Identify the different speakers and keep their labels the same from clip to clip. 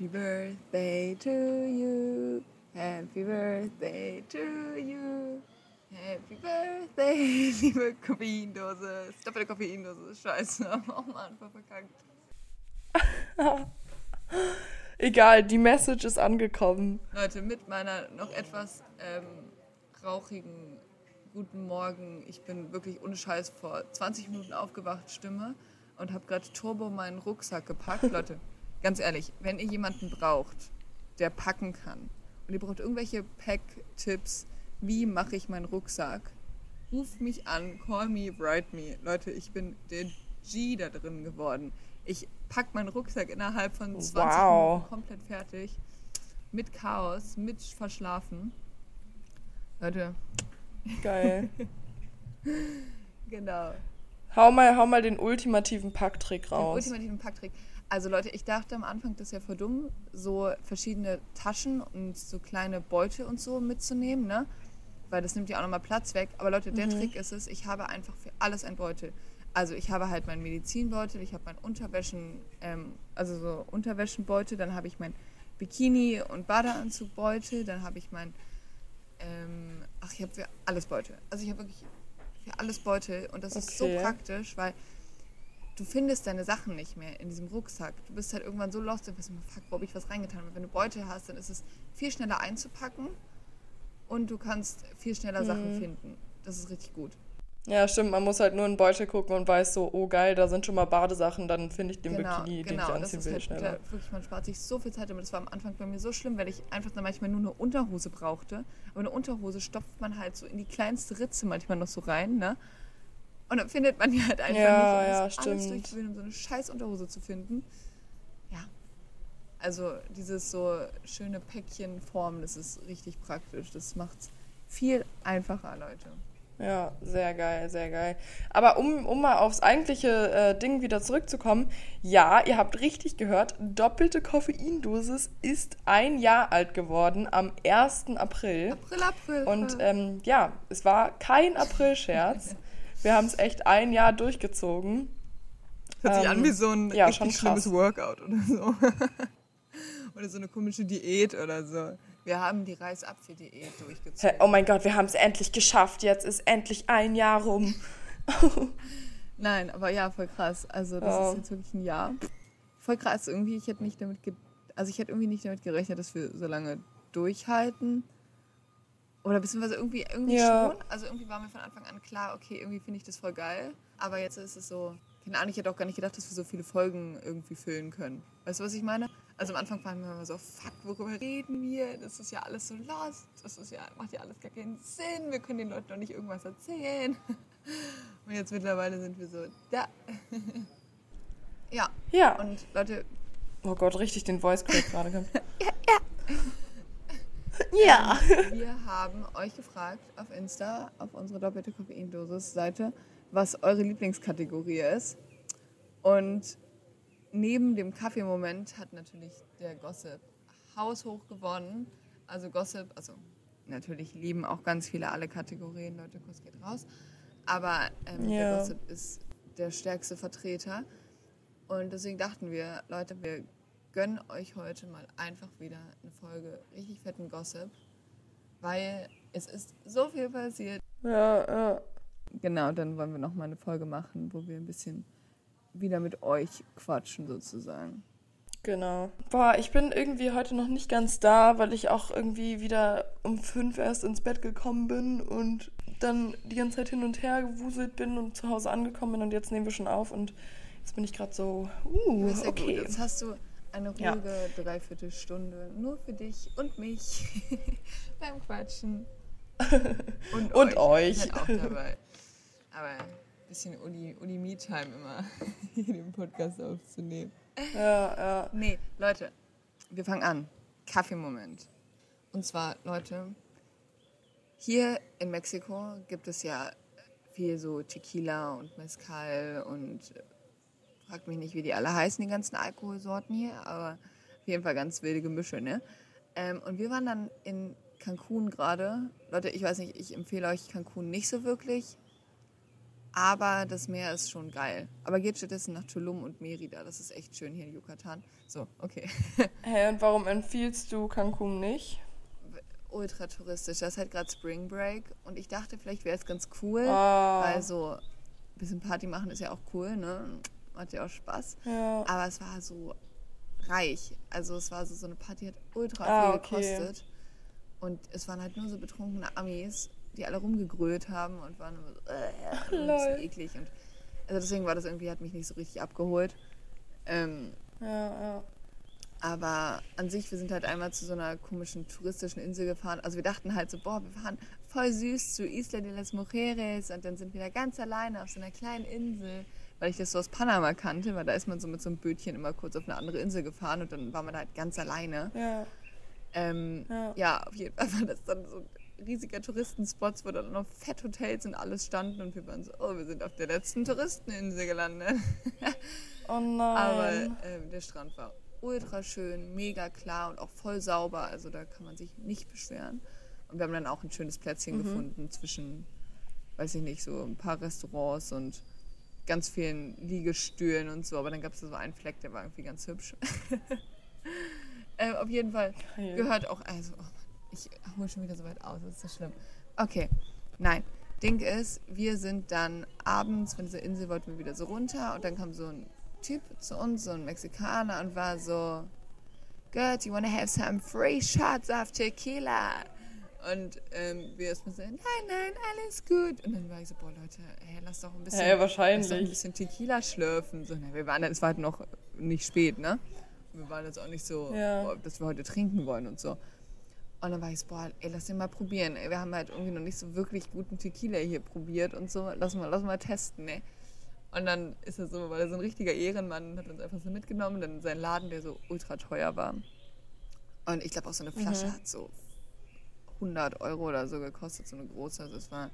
Speaker 1: Happy Birthday to you. Happy Birthday to you. Happy Birthday, liebe Koffeindose. Doppelte Koffeindose. Scheiße. Oh Mann, voll verkackt.
Speaker 2: Egal, die Message ist angekommen.
Speaker 1: Leute, mit meiner noch etwas ähm, rauchigen Guten Morgen. Ich bin wirklich ohne Scheiß vor 20 Minuten aufgewacht, Stimme und habe gerade Turbo meinen Rucksack gepackt. Leute, ganz ehrlich, wenn ihr jemanden braucht, der packen kann und ihr braucht irgendwelche Pack-Tipps, wie mache ich meinen Rucksack, ruft mich an, call me, write me. Leute, ich bin der G da drin geworden. Ich pack meinen Rucksack innerhalb von 20 wow. Minuten komplett fertig. Mit Chaos, mit Verschlafen. Leute.
Speaker 2: Geil.
Speaker 1: genau.
Speaker 2: Hau mal, hau mal den ultimativen Packtrick raus.
Speaker 1: Den ultimativen Packtrick. Also Leute, ich dachte am Anfang, das ist ja voll dumm, so verschiedene Taschen und so kleine Beute und so mitzunehmen, ne? Weil das nimmt ja auch nochmal Platz weg. Aber Leute, der mhm. Trick ist es, ich habe einfach für alles ein Beutel. Also ich habe halt meinen Medizinbeutel, ich habe meinen Unterwäschen, ähm, also so Unterwäschenbeutel, dann habe ich mein Bikini- und Badeanzugbeutel, dann habe ich mein, ähm, ach, ich habe für alles Beutel. Also ich habe wirklich für alles Beutel und das okay. ist so praktisch, weil du findest deine Sachen nicht mehr in diesem Rucksack. Du bist halt irgendwann so lost, du weißt immer, fuck, wo habe ich was reingetan? Und wenn du Beutel hast, dann ist es viel schneller einzupacken und du kannst viel schneller mhm. Sachen finden. Das ist richtig gut.
Speaker 2: Ja, stimmt. Man muss halt nur in den Beutel gucken und weiß so, oh geil, da sind schon mal Badesachen, dann finde ich den
Speaker 1: genau,
Speaker 2: Bikini,
Speaker 1: genau.
Speaker 2: den ich anziehen will,
Speaker 1: halt
Speaker 2: schneller.
Speaker 1: Wirklich, man spart sich so viel Zeit, aber das war am Anfang bei mir so schlimm, weil ich einfach dann manchmal nur eine Unterhose brauchte. Aber eine Unterhose stopft man halt so in die kleinste Ritze manchmal noch so rein, ne? Und dann findet man die halt einfach
Speaker 2: ja,
Speaker 1: nicht.
Speaker 2: Und
Speaker 1: ja,
Speaker 2: stimmt.
Speaker 1: alles durchzuwählen, um so eine scheiß Unterhose zu finden. Ja. Also dieses so schöne Päckchenform, das ist richtig praktisch. Das macht es viel einfacher, Leute.
Speaker 2: Ja, sehr geil, sehr geil. Aber um, um mal aufs eigentliche äh, Ding wieder zurückzukommen, ja, ihr habt richtig gehört, doppelte Koffeindosis ist ein Jahr alt geworden am 1. April.
Speaker 1: April, April.
Speaker 2: Und ähm, ja, es war kein April-Scherz. Wir haben es echt ein Jahr durchgezogen.
Speaker 1: Hört sich ähm, an wie so ein
Speaker 2: ja,
Speaker 1: richtig schlimmes Workout oder so. oder so eine komische Diät oder so. Wir haben die Reisapfel-Diät durchgezogen.
Speaker 2: Oh mein Gott, wir haben es endlich geschafft. Jetzt ist endlich ein Jahr rum.
Speaker 1: Nein, aber ja, voll krass. Also das oh. ist jetzt wirklich ein Jahr. Voll krass irgendwie. Ich hätte nicht damit, also ich hätte irgendwie nicht damit gerechnet, dass wir so lange durchhalten. Oder beziehungsweise irgendwie, irgendwie ja. schon. Also irgendwie war mir von Anfang an klar, okay, irgendwie finde ich das voll geil. Aber jetzt ist es so, keine Ahnung, ich hätte auch gar nicht gedacht, dass wir so viele Folgen irgendwie füllen können. Weißt du, was ich meine? Also am Anfang waren wir immer so, fuck, worüber reden wir? Das ist ja alles so lost. Das ist ja, macht ja alles gar keinen Sinn. Wir können den Leuten doch nicht irgendwas erzählen. Und jetzt mittlerweile sind wir so, da. ja.
Speaker 2: Ja.
Speaker 1: Und Leute.
Speaker 2: Oh Gott, richtig den Voice Crack gerade gehabt.
Speaker 1: ja, ja.
Speaker 2: Ja.
Speaker 1: Ähm, wir haben euch gefragt auf Insta, auf unsere doppelte Koffeindosis-Seite, was eure Lieblingskategorie ist. Und neben dem Kaffeemoment hat natürlich der Gossip haushoch gewonnen. Also Gossip, also natürlich lieben auch ganz viele alle Kategorien, Leute, Kuss geht raus. Aber ähm, ja. der Gossip ist der stärkste Vertreter. Und deswegen dachten wir, Leute, wir gönnen euch heute mal einfach wieder eine Folge richtig fetten Gossip. Weil es ist so viel passiert.
Speaker 2: Ja, ja.
Speaker 1: Genau, dann wollen wir noch mal eine Folge machen, wo wir ein bisschen wieder mit euch quatschen sozusagen.
Speaker 2: Genau. Boah, ich bin irgendwie heute noch nicht ganz da, weil ich auch irgendwie wieder um fünf erst ins Bett gekommen bin und dann die ganze Zeit hin und her gewuselt bin und zu Hause angekommen bin und jetzt nehmen wir schon auf und jetzt bin ich gerade so, uh, okay.
Speaker 1: Gut. Jetzt hast du eine ruhige ja. Dreiviertelstunde nur für dich und mich beim Quatschen.
Speaker 2: Und, und euch.
Speaker 1: euch. Halt auch dabei. Aber bisschen Uni-Me-Time immer hier den Podcast aufzunehmen.
Speaker 2: Ja, ja.
Speaker 1: Nee, Leute, wir fangen an. Kaffeemoment. Und zwar, Leute, hier in Mexiko gibt es ja viel so Tequila und Mezcal und fragt mich nicht, wie die alle heißen, die ganzen Alkoholsorten hier, aber auf jeden Fall ganz wilde Gemische, ne? Ähm, und wir waren dann in Cancun gerade. Leute, ich weiß nicht, ich empfehle euch Cancun nicht so wirklich Aber das Meer ist schon geil. Aber geht stattdessen nach Tulum und Merida. Das ist echt schön hier in Yucatan. So, okay.
Speaker 2: Hey, und warum empfiehlst du Cancun nicht?
Speaker 1: Ultra touristisch. Das ist halt gerade Spring Break. Und ich dachte, vielleicht wäre es ganz cool.
Speaker 2: Ah.
Speaker 1: Weil so ein bisschen Party machen ist ja auch cool, ne? Macht ja auch Spaß.
Speaker 2: Ja.
Speaker 1: Aber es war so reich. Also es war so, so eine Party, hat ultra
Speaker 2: Ah,
Speaker 1: viel
Speaker 2: okay.
Speaker 1: gekostet. Und es waren halt nur so betrunkene Amis, die alle rumgegrölt haben und waren immer so, äh, und ein bisschen eklig. Und also deswegen war das irgendwie, hat mich nicht so richtig abgeholt. Ähm,
Speaker 2: Ja, ja.
Speaker 1: aber an sich, wir sind halt einmal zu so einer komischen touristischen Insel gefahren. Also wir dachten halt so, boah, wir fahren voll süß zu Isla de las Mujeres und dann sind wir da ganz alleine auf so einer kleinen Insel, weil ich das so aus Panama kannte, weil da ist man so mit so einem Bötchen immer kurz auf eine andere Insel gefahren und dann war man da halt ganz alleine.
Speaker 2: Ja.
Speaker 1: Ähm,
Speaker 2: Ja.
Speaker 1: ja. auf jeden Fall war das dann so ein riesiger Touristenspots, wo dann noch Fetthotels und alles standen und wir waren so, oh, wir sind auf der letzten Touristeninsel gelandet.
Speaker 2: Oh nein.
Speaker 1: Aber ähm, der Strand war ultra schön, mega klar und auch voll sauber. Also da kann man sich nicht beschweren. Und wir haben dann auch ein schönes Plätzchen
Speaker 2: Mhm.
Speaker 1: gefunden zwischen, weiß ich nicht, so ein paar Restaurants und ganz vielen Liegestühlen und so. Aber dann gab es so einen Fleck, der war irgendwie ganz hübsch. ähm, auf jeden Fall
Speaker 2: Geil.
Speaker 1: gehört auch, also, oh Mann, ich hole schon wieder so weit aus, das ist so schlimm. Okay, nein. Ding ist, wir sind dann abends von dieser Insel wollten wir wieder so runter und dann kam so ein Typ zu uns, so ein Mexikaner und war so, Good, you wanna have some free shots of tequila? Und ähm, wir erstmal so, nein, nein, alles gut. Und dann war ich so, boah Leute, hey, lass doch ein bisschen,
Speaker 2: ja,
Speaker 1: lass doch ein
Speaker 2: wahrscheinlich.
Speaker 1: bisschen Tequila schlürfen. So, na, wir waren, es war halt noch nicht spät, ne? Wir waren jetzt auch nicht so,
Speaker 2: Ja.
Speaker 1: boah, dass wir heute trinken wollen und so. Und dann war ich so, boah, ey, lass den mal probieren. Ey, wir haben halt irgendwie noch nicht so wirklich guten Tequila hier probiert und so. Lass mal, lass mal testen, ne? Und dann ist er so, weil er so ein richtiger Ehrenmann hat uns einfach so mitgenommen. Dann sein Laden, der so ultra teuer war. Und ich glaube auch so eine Flasche
Speaker 2: Mhm.
Speaker 1: hat so 100 Euro oder so gekostet, so eine große. Also es war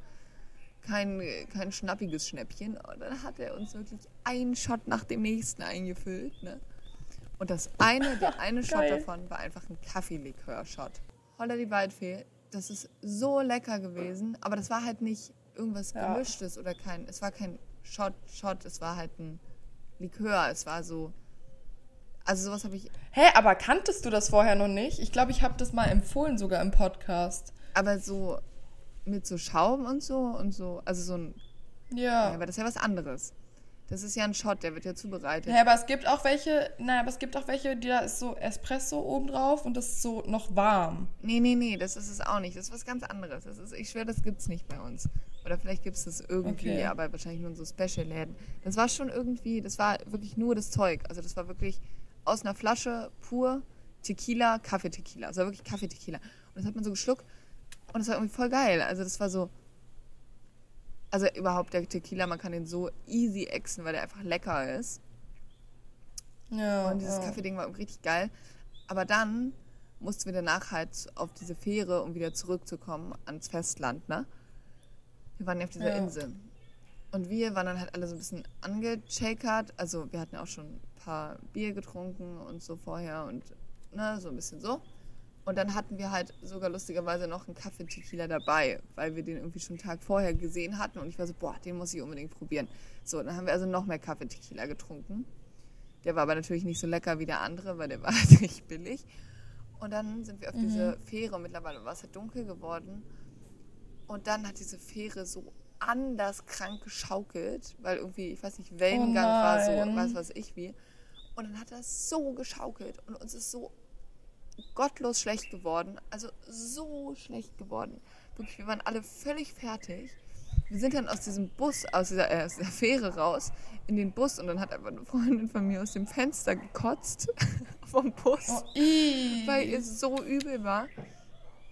Speaker 1: kein, kein schnappiges Schnäppchen. Und dann hat er uns wirklich einen Shot nach dem nächsten eingefüllt. Ne? Und das eine, der eine Shot davon war einfach ein Kaffeelikör-Shot. Holla die Waldfee, das ist so lecker gewesen, aber das war halt nicht irgendwas
Speaker 2: Ja.
Speaker 1: gemischtes oder kein, es war kein Shot, Shot, es war halt ein Likör, es war so, also sowas habe ich,
Speaker 2: Hä, aber kanntest du das vorher noch nicht? Ich glaube, ich habe das mal empfohlen sogar im Podcast.
Speaker 1: aber so mit so Schaum und so und so, also so ein, ja,
Speaker 2: Ja.
Speaker 1: aber das ist ja was anderes. Das ist ja ein Shot, der wird ja zubereitet.
Speaker 2: Ja, aber es gibt auch welche, naja, aber es gibt auch welche, die da ist so Espresso obendrauf und das ist so noch warm.
Speaker 1: Nee, nee, nee, das ist es auch nicht. Das ist was ganz anderes. Das ist, ich schwöre, das gibt's nicht bei uns. Oder vielleicht gibt es das irgendwie,
Speaker 2: Okay.
Speaker 1: aber wahrscheinlich nur in so Special-Läden. Das war schon irgendwie, das war wirklich nur das Zeug. Also das war wirklich aus einer Flasche pur Tequila, Kaffee-Tequila. War wirklich Kaffee-Tequila. Und das hat man so geschluckt und das war irgendwie voll geil. Also das war so, also überhaupt der Tequila, man kann den so easy exen, weil der einfach lecker ist.
Speaker 2: Ja.
Speaker 1: Und dieses
Speaker 2: ja.
Speaker 1: Kaffeeding war irgendwie richtig geil. Aber dann mussten wir danach halt auf diese Fähre, um wieder zurückzukommen ans Festland, ne? Wir waren ja auf dieser
Speaker 2: Ja.
Speaker 1: Insel. Und wir waren dann halt alle so ein bisschen angechakert. Also wir hatten ja auch schon paar Bier getrunken und so vorher und ne, so ein bisschen so. Und dann hatten wir halt sogar lustigerweise noch einen Kaffee-Tequila dabei, weil wir den irgendwie schon einen Tag vorher gesehen hatten. Und ich war so, boah, den muss ich unbedingt probieren. So, dann haben wir also noch mehr Kaffee-Tequila getrunken. Der war aber natürlich nicht so lecker wie der andere, weil der war halt richtig billig. Und dann sind wir auf diese Fähre und mittlerweile war es halt dunkel geworden. Und dann hat diese Fähre so anders krank geschaukelt, weil irgendwie, ich weiß nicht, Wellengang
Speaker 2: Oh
Speaker 1: war so,
Speaker 2: nein.
Speaker 1: weiß was ich wie. Und dann hat das so geschaukelt und uns ist so gottlos schlecht geworden. Also so schlecht geworden. Wirklich, wir waren alle völlig fertig. Wir sind dann aus diesem Bus, aus dieser, äh, aus dieser Fähre raus, in den Bus und dann hat einfach eine Freundin von mir aus dem Fenster gekotzt vom Bus
Speaker 2: Oh,
Speaker 1: weil ihr so übel war.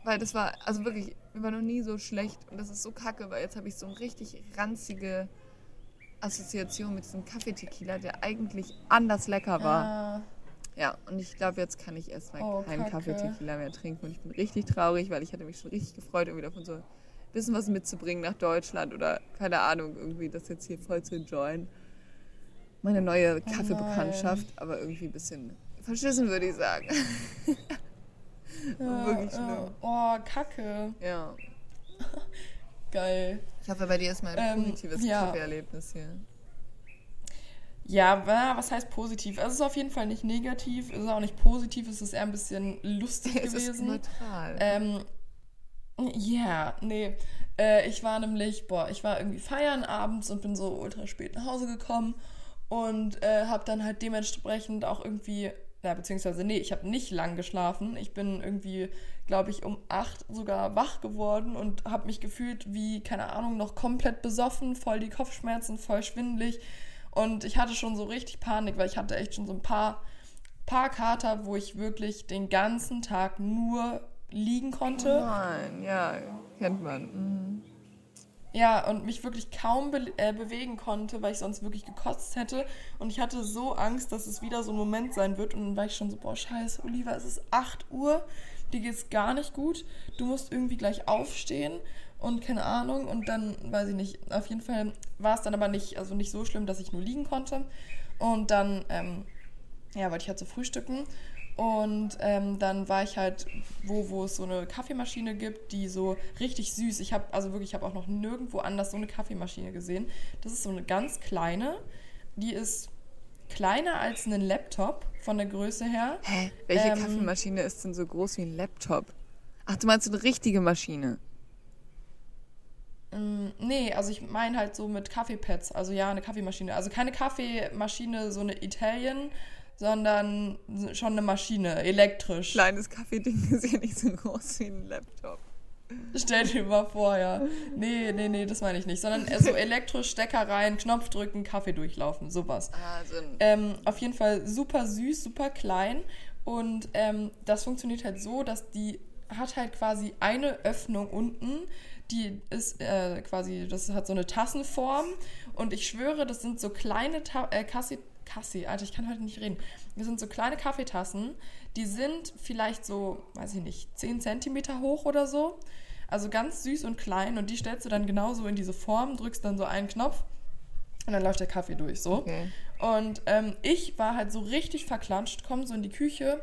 Speaker 1: Weil das war, also wirklich, mir war noch nie so schlecht und das ist so kacke, weil jetzt habe ich so eine richtig ranzige Assoziation mit diesem Kaffee-Tequila, der eigentlich anders lecker war.
Speaker 2: Ah,
Speaker 1: Ja, und ich glaube, jetzt kann ich erstmal
Speaker 2: Oh,
Speaker 1: keinen. Kaffee-Tequila mehr trinken und ich bin richtig traurig, weil ich hatte mich schon richtig gefreut, irgendwie davon so ein bisschen was mitzubringen nach Deutschland oder keine Ahnung, irgendwie das jetzt hier voll zu enjoyen. Meine neue Kaffeebekanntschaft, aber irgendwie ein bisschen verschissen, würde ich sagen.
Speaker 2: ja,
Speaker 1: Wirklich
Speaker 2: ja.
Speaker 1: schlimm.
Speaker 2: Oh, Kacke.
Speaker 1: Ja.
Speaker 2: Geil.
Speaker 1: Ich hoffe, bei dir ist mal ein
Speaker 2: Ähm,
Speaker 1: positives
Speaker 2: ja.
Speaker 1: Kaffeeerlebnis hier.
Speaker 2: Ja, wa- was heißt positiv? Also es ist auf jeden Fall nicht negativ, es ist auch nicht positiv, es ist eher ein bisschen lustig
Speaker 1: Es ist
Speaker 2: gewesen.
Speaker 1: neutral.
Speaker 2: Ähm, ja, nee. Äh, ich war nämlich, boah, ich war irgendwie feiern abends und bin so ultra spät nach Hause gekommen und äh, habe dann halt dementsprechend auch irgendwie, na, beziehungsweise, nee, ich habe nicht lang geschlafen. Ich bin irgendwie, glaube ich, um acht sogar wach geworden und habe mich gefühlt wie, keine Ahnung, noch komplett besoffen, voll die Kopfschmerzen, voll schwindelig. Und ich hatte schon so richtig Panik, weil ich hatte echt schon so ein paar, paar Kater, wo ich wirklich den ganzen Tag nur liegen konnte.
Speaker 1: Nein, ja, kennt man. Mhm.
Speaker 2: Ja, und mich wirklich kaum be äh, bewegen konnte, weil ich sonst wirklich gekotzt hätte. Und ich hatte so Angst, dass es wieder so ein Moment sein wird. Und dann war ich schon so, boah, scheiße, Oliver, es ist 8 Uhr, dir geht's gar nicht gut. Du musst irgendwie gleich aufstehen und keine Ahnung. Und dann, weiß ich nicht, auf jeden Fall war es dann aber nicht, also nicht so schlimm, dass ich nur liegen konnte. Und dann, ähm, ja, wollte ich halt so frühstücken. Und ähm, dann war ich halt, wo, wo es so eine Kaffeemaschine gibt, die so richtig süß. Ich habe also wirklich, ich habe auch noch nirgendwo anders so eine Kaffeemaschine gesehen. Das ist so eine ganz kleine. Die ist kleiner als ein Laptop von der Größe her.
Speaker 1: Hä? Welche
Speaker 2: Ähm,
Speaker 1: Kaffeemaschine ist denn so groß wie ein Laptop? Ach, du meinst so eine richtige Maschine?
Speaker 2: Mm, Nee, also ich meine halt so mit Kaffeepads. Also ja, eine Kaffeemaschine. Also keine Kaffeemaschine, so eine Italien, sondern schon eine Maschine, elektrisch.
Speaker 1: Kleines Kaffeeding ist ja nicht so groß wie ein Laptop.
Speaker 2: Stell dir mal vor, ja. Nee, nee, nee, das meine ich nicht. Sondern so elektrisch, Stecker rein, Knopf drücken, Kaffee durchlaufen, sowas.
Speaker 1: So ein
Speaker 2: Ähm, auf jeden Fall super süß, super klein. Und ähm, das funktioniert halt so, dass die hat halt quasi eine Öffnung unten. Die ist äh, quasi, das hat so eine Tassenform. Und ich schwöre, das sind so kleine Ta äh, Kassi, Kassi, Alter, ich kann heute nicht reden. Das sind so kleine Kaffeetassen. Die sind vielleicht so, weiß ich nicht, 10 Zentimeter hoch oder so. Also ganz süß und klein. Und die stellst du dann genauso in diese Form, drückst dann so einen Knopf und dann läuft der Kaffee durch, so.
Speaker 1: Okay.
Speaker 2: Und ähm, ich war halt so richtig verklatscht, komm so in die Küche,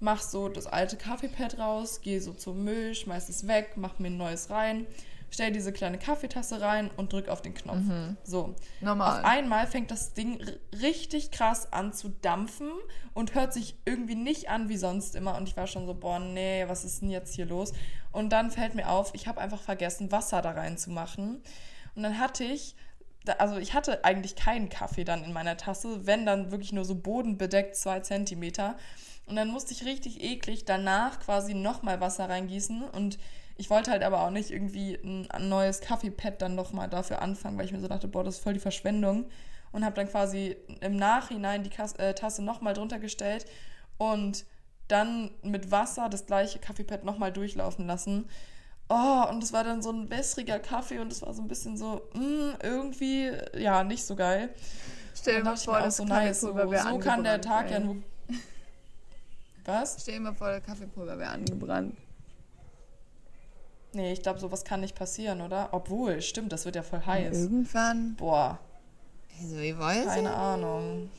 Speaker 2: mach so das alte Kaffeepad raus, gehe so zum Müll, schmeiß es weg, mach mir ein neues rein, stell diese kleine Kaffeetasse rein und drück auf den Knopf. So.
Speaker 1: Normal.
Speaker 2: Auf einmal fängt das Ding richtig krass an zu dampfen und hört sich irgendwie nicht an wie sonst immer. Und ich war schon so, boah, nee, was ist denn jetzt hier los? Und dann fällt mir auf, ich habe einfach vergessen, Wasser da reinzumachen. Und dann hatte ich, also ich hatte eigentlich keinen Kaffee dann in meiner Tasse, wenn dann wirklich nur so bodenbedeckt zwei Zentimeter. Und dann musste ich richtig eklig danach quasi nochmal Wasser reingießen und ich wollte halt aber auch nicht irgendwie ein, ein neues Kaffeepad dann nochmal dafür anfangen, weil ich mir so dachte, boah, das ist voll die Verschwendung. Und habe dann quasi im Nachhinein die Kas äh, Tasse nochmal drunter gestellt und dann mit Wasser das gleiche Kaffeepad nochmal durchlaufen lassen. Oh, und es war dann so ein wässriger Kaffee und es war so ein bisschen so, mm, irgendwie, ja, nicht so geil.
Speaker 1: Stell dir mal vor, das
Speaker 2: so nice, so, so kann der Tag ja nur... Was?
Speaker 1: Stell dir mal vor, der Kaffeepulver wäre angebrannt.
Speaker 2: Nee, ich glaube, sowas kann nicht passieren, oder? Obwohl, stimmt, das wird ja voll heiß.
Speaker 1: Irgendwann.
Speaker 2: Boah,
Speaker 1: Also, wie weiß
Speaker 2: keine Ahnung.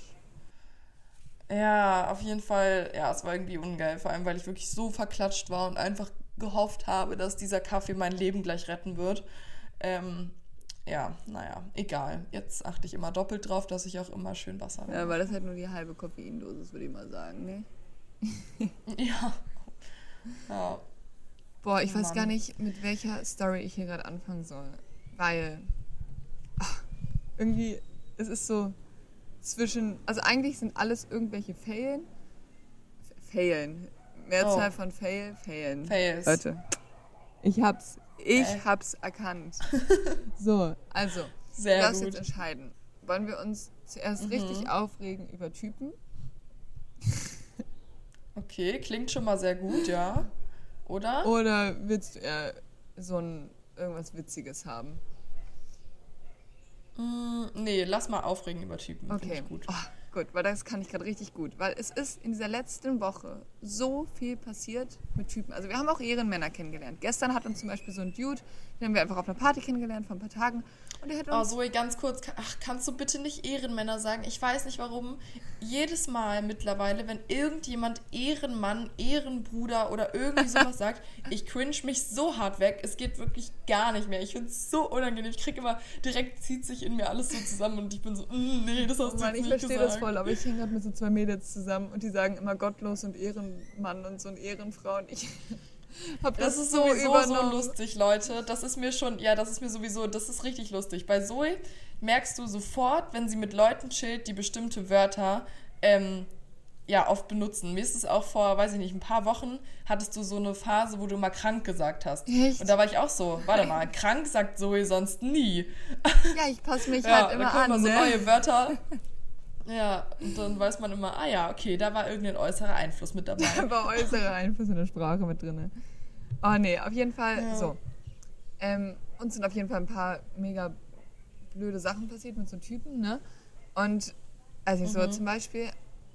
Speaker 2: Ja, auf jeden Fall, ja, es war irgendwie ungeil. Vor allem, weil ich wirklich so verklatscht war und einfach gehofft habe, dass dieser Kaffee mein Leben gleich retten wird. Ähm, ja, naja, egal. Jetzt achte ich immer doppelt drauf, dass ich auch immer schön Wasser
Speaker 1: Ja,
Speaker 2: habe.
Speaker 1: weil das halt nur die halbe Koffeindosis, würde ich mal sagen, ne?
Speaker 2: Ja. ja.
Speaker 1: Boah, ich
Speaker 2: Oh
Speaker 1: weiß gar nicht, mit welcher Story ich hier gerade anfangen soll. Weil ach, irgendwie, es ist so zwischen, also eigentlich sind alles irgendwelche Failen. Failen. Mehrzahl
Speaker 2: Oh.
Speaker 1: von Fail, Failen.
Speaker 2: Fails.
Speaker 1: Leute, ich hab's, ich
Speaker 2: Äh.
Speaker 1: hab's erkannt. so, also,
Speaker 2: Sehr
Speaker 1: du darfst
Speaker 2: gut.
Speaker 1: jetzt entscheiden. Wollen wir uns zuerst
Speaker 2: Mhm.
Speaker 1: richtig aufregen über Typen?
Speaker 2: Okay, klingt schon mal sehr gut, ja. Oder?
Speaker 1: Oder willst du eher so ein irgendwas Witziges haben?
Speaker 2: Mm, nee, lass mal aufregen über Typen.
Speaker 1: Okay.
Speaker 2: ich gut.
Speaker 1: Oh, gut, weil das kann ich gerade richtig gut. Weil es ist in dieser letzten Woche so viel passiert mit Typen. Also wir haben auch Ehrenmänner kennengelernt. Gestern hat uns zum Beispiel so ein Dude, den haben wir einfach auf einer Party kennengelernt vor ein paar Tagen. Und der hat
Speaker 2: Oh,
Speaker 1: uns...
Speaker 2: Zoe, ganz kurz. Ach, kannst du bitte nicht Ehrenmänner sagen? Ich weiß nicht warum. Jedes Mal mittlerweile, wenn irgendjemand Ehrenmann, Ehrenbruder oder irgendwie sowas sagt, ich cringe mich so hart weg. Es geht wirklich gar nicht mehr. Ich finde es so unangenehm. Ich kriege immer, direkt zieht sich in mir alles so zusammen und ich bin so, mm, nee, das hast
Speaker 1: Oh
Speaker 2: du
Speaker 1: Mann,
Speaker 2: nicht gesagt.
Speaker 1: Voll, aber ich hänge gerade mit so zwei Mädels zusammen und die sagen immer gottlos und Ehrenmann und so und Ehrenfrau und ich habe das,
Speaker 2: Das ist
Speaker 1: so
Speaker 2: sowieso
Speaker 1: übernommen.
Speaker 2: so lustig, Leute. Das ist mir schon, ja, das ist mir sowieso, das ist richtig lustig. Bei Zoe merkst du sofort, wenn sie mit Leuten chillt, die bestimmte Wörter ähm, ja oft benutzen. Mir ist es auch vor, weiß ich nicht, ein paar Wochen hattest du so eine Phase, wo du mal krank gesagt hast.
Speaker 1: Echt?
Speaker 2: Und da war ich auch so, warte mal, krank sagt Zoe sonst nie.
Speaker 1: Ja, ich passe mich
Speaker 2: Ja,
Speaker 1: halt immer
Speaker 2: kommen
Speaker 1: an.
Speaker 2: so
Speaker 1: ne?
Speaker 2: neue Wörter. Ja, und dann weiß man immer, ah ja, okay, da war irgendein äußerer Einfluss mit dabei.
Speaker 1: Da war äußere Einfluss in der Sprache mit drin. Oh nee, auf jeden Fall
Speaker 2: Ja.
Speaker 1: so. Ähm, uns sind auf jeden Fall ein paar mega blöde Sachen passiert mit so Typen, ne? Und also ich so
Speaker 2: Mhm.
Speaker 1: zum Beispiel,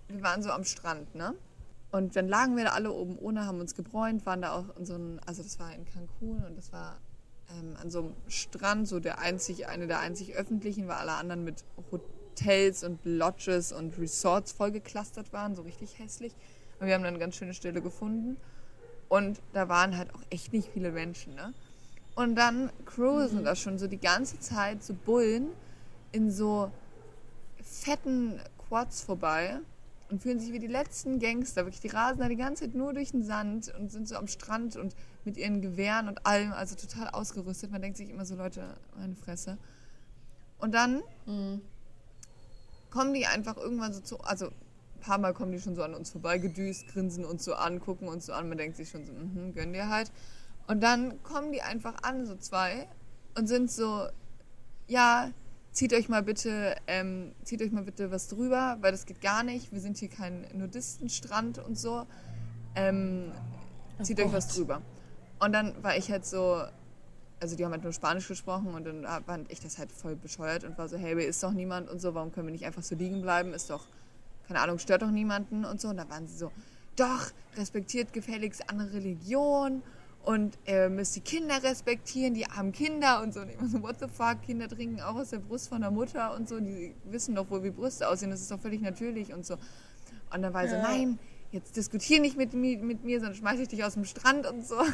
Speaker 1: wir waren so am Strand, ne? Und dann lagen wir da alle oben ohne, haben uns gebräunt, waren da auch in so einem, also das war in Cancun und das war ähm, an so einem Strand, so der einzig, eine der einzig öffentlichen, weil alle anderen mit Hotels und Lodges und Resorts vollgeklustert waren, so richtig hässlich. Und wir haben dann eine ganz schöne Stelle gefunden. Und da waren halt auch echt nicht viele Menschen, ne? Und dann cruisen da schon so die ganze Zeit so Bullen in so fetten Quads vorbei und fühlen sich wie die letzten Gangster. Wirklich, die rasen da die ganze Zeit nur durch den Sand und sind so am Strand und mit ihren Gewehren und allem, also total ausgerüstet. Man denkt sich immer so, Leute, meine Fresse. Und dann
Speaker 2: Mhm.
Speaker 1: Kommen die einfach irgendwann so zu, also ein paar Mal kommen die schon so an uns vorbei, gedüst, grinsen uns so an, gucken uns so an, man denkt sich schon so, mhm, gönn dir halt. Und dann kommen die einfach an, so zwei, und sind so, ja, zieht euch mal bitte, ähm, zieht euch mal bitte was drüber, weil das geht gar nicht. Wir sind hier kein Nudistenstrand und so. Ähm, zieht euch was drüber. Und dann war ich halt so, also die haben halt nur Spanisch gesprochen und dann fand ich das halt voll bescheuert und war so, hey, ist doch niemand und so, warum können wir nicht einfach so liegen bleiben? Ist doch, keine Ahnung, stört doch niemanden und so. Und dann waren sie so, doch, respektiert gefälligst andere Religion und ihr müsst die Kinder respektieren, die armen Kinder und so. Und war so, what the fuck, Kinder trinken auch aus der Brust von der Mutter und so, die wissen doch wohl, wie Brüste aussehen, das ist doch völlig natürlich und so. Und dann war ich so,
Speaker 2: Ja.
Speaker 1: nein, jetzt diskutier nicht mit, mi- mit mir, sonst schmeiß ich dich aus dem Strand und so.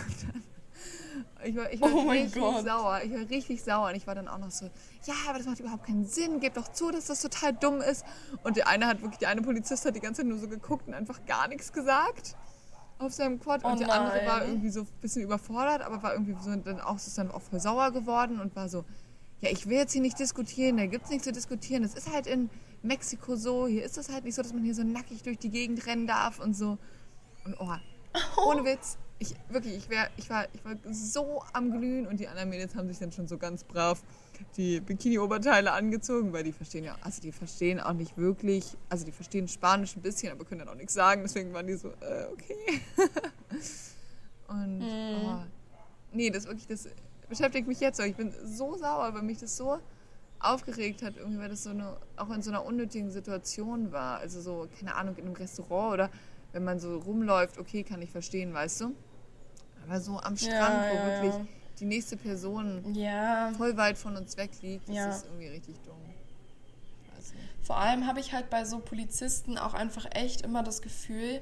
Speaker 1: Ich war, ich war
Speaker 2: Oh
Speaker 1: richtig sauer. Ich war richtig sauer. Und ich war dann auch noch so, ja, aber das macht überhaupt keinen Sinn. Gebt doch zu, dass das total dumm ist. Und der eine hat wirklich, der eine Polizist hat die ganze Zeit nur so geguckt und einfach gar nichts gesagt auf seinem Quad. Und
Speaker 2: Oh
Speaker 1: der andere war irgendwie so ein bisschen überfordert, aber war irgendwie so dann auch, ist dann auch voll sauer geworden und war so, ja, ich will jetzt hier nicht diskutieren, da gibt's nichts zu diskutieren. Das ist halt in Mexiko so. Hier ist das halt nicht so, dass man hier so nackig durch die Gegend rennen darf und so. Und oh, ohne Witz, ich wirklich, ich, wär, ich, war, ich war so am Glühen und die anderen Mädels haben sich dann schon so ganz brav die Bikini-Oberteile angezogen, weil die verstehen ja, also die verstehen auch nicht wirklich, also die verstehen Spanisch ein bisschen, aber können dann auch nichts sagen, deswegen waren die so, äh, okay. und, oh, nee, das wirklich, das beschäftigt mich jetzt so. Ich bin so sauer, weil mich das so aufgeregt hat, irgendwie, weil das so eine, auch in so einer unnötigen Situation war. Also so, keine Ahnung, in einem Restaurant oder wenn man so rumläuft, okay, kann ich verstehen, weißt du? Aber so am Strand,
Speaker 2: Ja,
Speaker 1: wo wirklich die nächste Person voll weit von uns weg liegt, das ist irgendwie richtig dumm. Nicht.
Speaker 2: Vor allem habe ich halt bei so Polizisten auch einfach echt immer das Gefühl,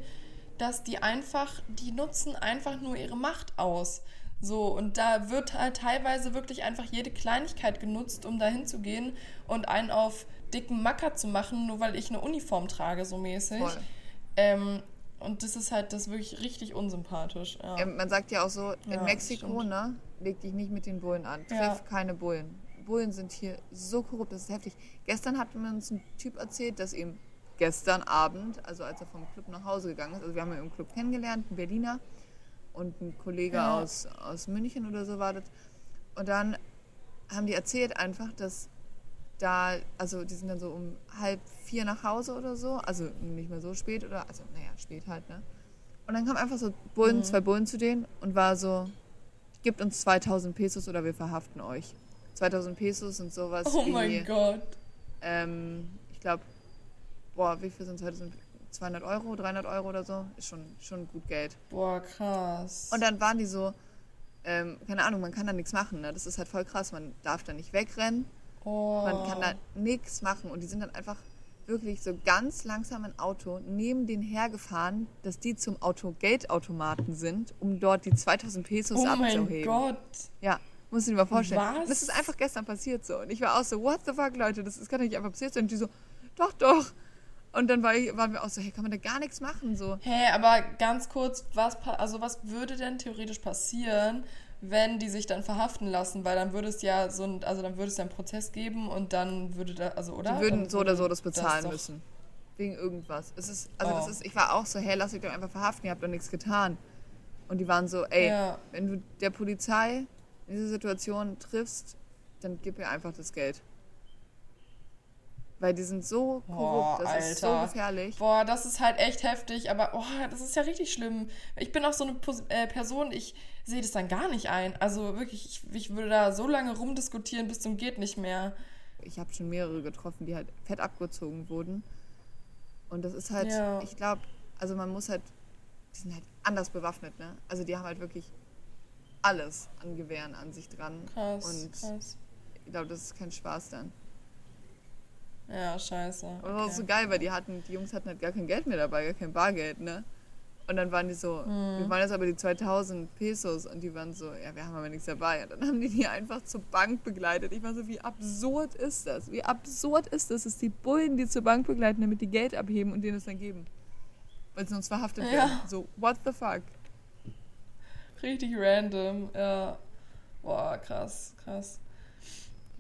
Speaker 2: dass die einfach, die nutzen einfach nur ihre Macht aus. So, und da wird halt teilweise wirklich einfach jede Kleinigkeit genutzt, um da hinzugehen und einen auf dicken Macker zu machen, nur weil ich eine Uniform trage, so mäßig. Ähm, und das ist halt das ist wirklich richtig unsympathisch. Ja.
Speaker 1: Ähm, man sagt ja auch so, in
Speaker 2: Ja,
Speaker 1: Mexiko, ne, leg dich nicht mit den Bullen an. Triff
Speaker 2: Ja.
Speaker 1: keine Bullen. Bullen sind hier so korrupt, das ist heftig. Gestern hat mir uns ein Typ erzählt, dass ihm gestern Abend, also als er vom Club nach Hause gegangen ist, also wir haben ihn im Club kennengelernt, ein Berliner und ein Kollege aus, aus München oder so war das. Und dann haben die erzählt einfach, dass da, also die sind dann so um halb vier nach Hause oder so, also nicht mehr so spät oder, also naja, spät halt, ne? Und dann kamen einfach so Bullen,
Speaker 2: Mhm.
Speaker 1: zwei Bullen zu denen und war so, gebt uns 2000 Pesos oder wir verhaften euch. 2000 Pesos und sowas
Speaker 2: oh mein Gott.
Speaker 1: ähm, ich glaube, boah, wie viel sind es heute? Sind 200 Euro, 300 Euro oder so? Ist schon, schon gut Geld.
Speaker 2: Boah, krass.
Speaker 1: Und dann waren die so, ähm, keine Ahnung, man kann da nichts machen. Ne? Das ist halt voll krass. Man darf da nicht wegrennen.
Speaker 2: Oh.
Speaker 1: Man kann da nichts machen. Und die sind dann einfach wirklich so ganz langsam im Auto neben den hergefahren, dass die zum Auto Geldautomaten sind, um dort die 2000 Pesos
Speaker 2: oh mein
Speaker 1: abzuheben.
Speaker 2: Gott.
Speaker 1: Ja, musst du dir mal vorstellen.
Speaker 2: Was?
Speaker 1: Das ist einfach gestern passiert so. Und ich war auch so, what the fuck, Leute, das, das kann doch nicht einfach passiert sein. Und die so, doch, doch. Und dann war ich, waren wir auch so, hey, kann man da gar nichts machen? So,
Speaker 2: hey, aber ganz kurz, was, also was würde denn theoretisch passieren, wenn die sich dann verhaften lassen? Weil dann würde es ja so ein, also dann würde es ja einen Prozess geben und dann würde da, also oder?
Speaker 1: die würden
Speaker 2: Dann
Speaker 1: so oder so das bezahlen
Speaker 2: doch-
Speaker 1: müssen. Wegen irgendwas. Es ist, also das
Speaker 2: Oh.
Speaker 1: ist, ich war auch so, hey, lasst euch doch einfach verhaften, ihr habt doch nichts getan. Und die waren so, ey,
Speaker 2: Ja.
Speaker 1: wenn du der Polizei in dieser Situation triffst, dann gib mir einfach das Geld. Weil die sind so korrupt, das ist so
Speaker 2: Alter.
Speaker 1: gefährlich.
Speaker 2: Boah, das ist halt echt heftig, aber oh, das ist ja richtig schlimm. Ich bin auch so eine äh, Person, ich sehe das dann gar nicht ein. Also wirklich, ich, ich würde da so lange rumdiskutieren bis zum geht nicht mehr.
Speaker 1: Ich habe schon mehrere getroffen, die halt fett abgezogen wurden. Und das ist halt,
Speaker 2: Ja.
Speaker 1: ich glaube, also man muss halt, die sind halt anders bewaffnet, ne? Also die haben halt wirklich alles an Gewehren an sich dran.
Speaker 2: Krass,
Speaker 1: Und
Speaker 2: krass.
Speaker 1: ich glaube, das ist kein Spaß dann.
Speaker 2: Ja, scheiße.
Speaker 1: Aber das war
Speaker 2: Okay.
Speaker 1: so geil, weil die hatten, die Jungs hatten halt gar kein Geld mehr dabei, gar kein Bargeld, ne? Und dann waren die so,
Speaker 2: Hm.
Speaker 1: wir wollen jetzt aber die 2000 Pesos und die waren so, ja, wir haben aber nichts dabei. Und dann haben die die einfach zur Bank begleitet. Ich war so, wie absurd ist das? Wie absurd ist das, dass die Bullen die zur Bank begleiten, damit die Geld abheben und denen das dann geben? Weil sie sonst verhaftet
Speaker 2: Ja.
Speaker 1: werden. So, what the fuck?
Speaker 2: Richtig random, ja. Boah, krass, krass.